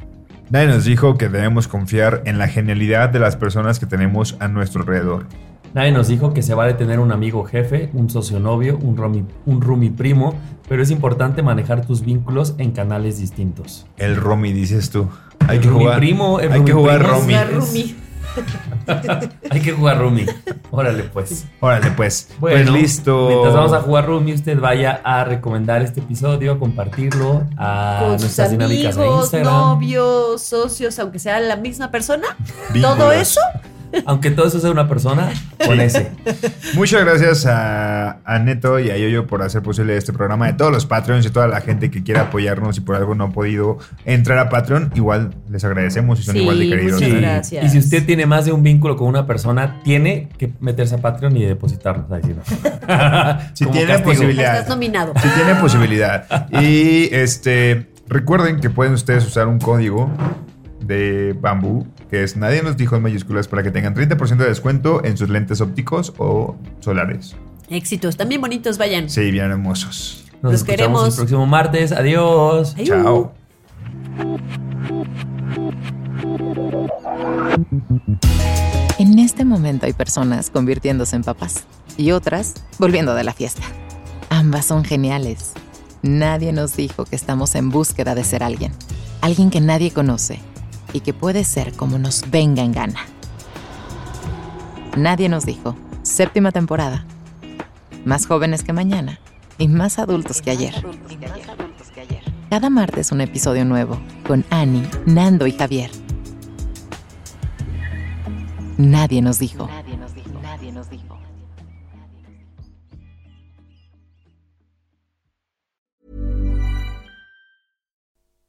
Nadie nos dijo que debemos confiar en la genialidad de las personas que tenemos a nuestro alrededor. Nadie nos dijo que se vale tener un amigo jefe, un socio novio, un roomie, un roomie primo, pero es importante manejar tus vínculos en canales distintos. El Romy, dices tú. Hay El que roomie jugar. primo, el hay que roomie jugar roomie. (laughs) Hay que jugar roomie. Órale pues. Órale, pues. Bueno, pues listo. Mientras vamos a jugar roomie, usted vaya a recomendar este episodio, a compartirlo a con sus nuestras dinámicas de amigos, Instagram. novios, socios, aunque sea la misma persona. Vínculos. Todo eso Aunque todo eso sea una persona, con ese. (laughs) Muchas gracias a, a Neto y a Yoyo por hacer posible este programa, de todos los Patreons y toda la gente que quiera apoyarnos y por algo no ha podido entrar a Patreon. Igual les agradecemos y son Sí, igual de queridos. muchas Sí. gracias. Y si usted tiene más de un vínculo con una persona, tiene que meterse a Patreon y depositarlo. Ahí no. (laughs) Si Como tiene castigo. posibilidad. estás nominado. Si tiene posibilidad. Y este, recuerden que pueden ustedes usar un código de bambú, que es nadie nos dijo en mayúsculas, para que tengan 30% de descuento en sus lentes ópticos o solares. Éxitos, también bonitos, vayan. Sí, bien hermosos. Nos Los queremos. el próximo martes. Adiós. Ay, Chao. En este momento hay personas convirtiéndose en papás y otras volviendo de la fiesta. Ambas son geniales. Nadie nos dijo que estamos en búsqueda de ser alguien, alguien que nadie conoce y que puede ser como nos venga en gana. Nadie nos dijo, séptima temporada, más jóvenes que mañana y más adultos que ayer. Cada martes un episodio nuevo con Annie, Nando y Javier. Nadie nos dijo.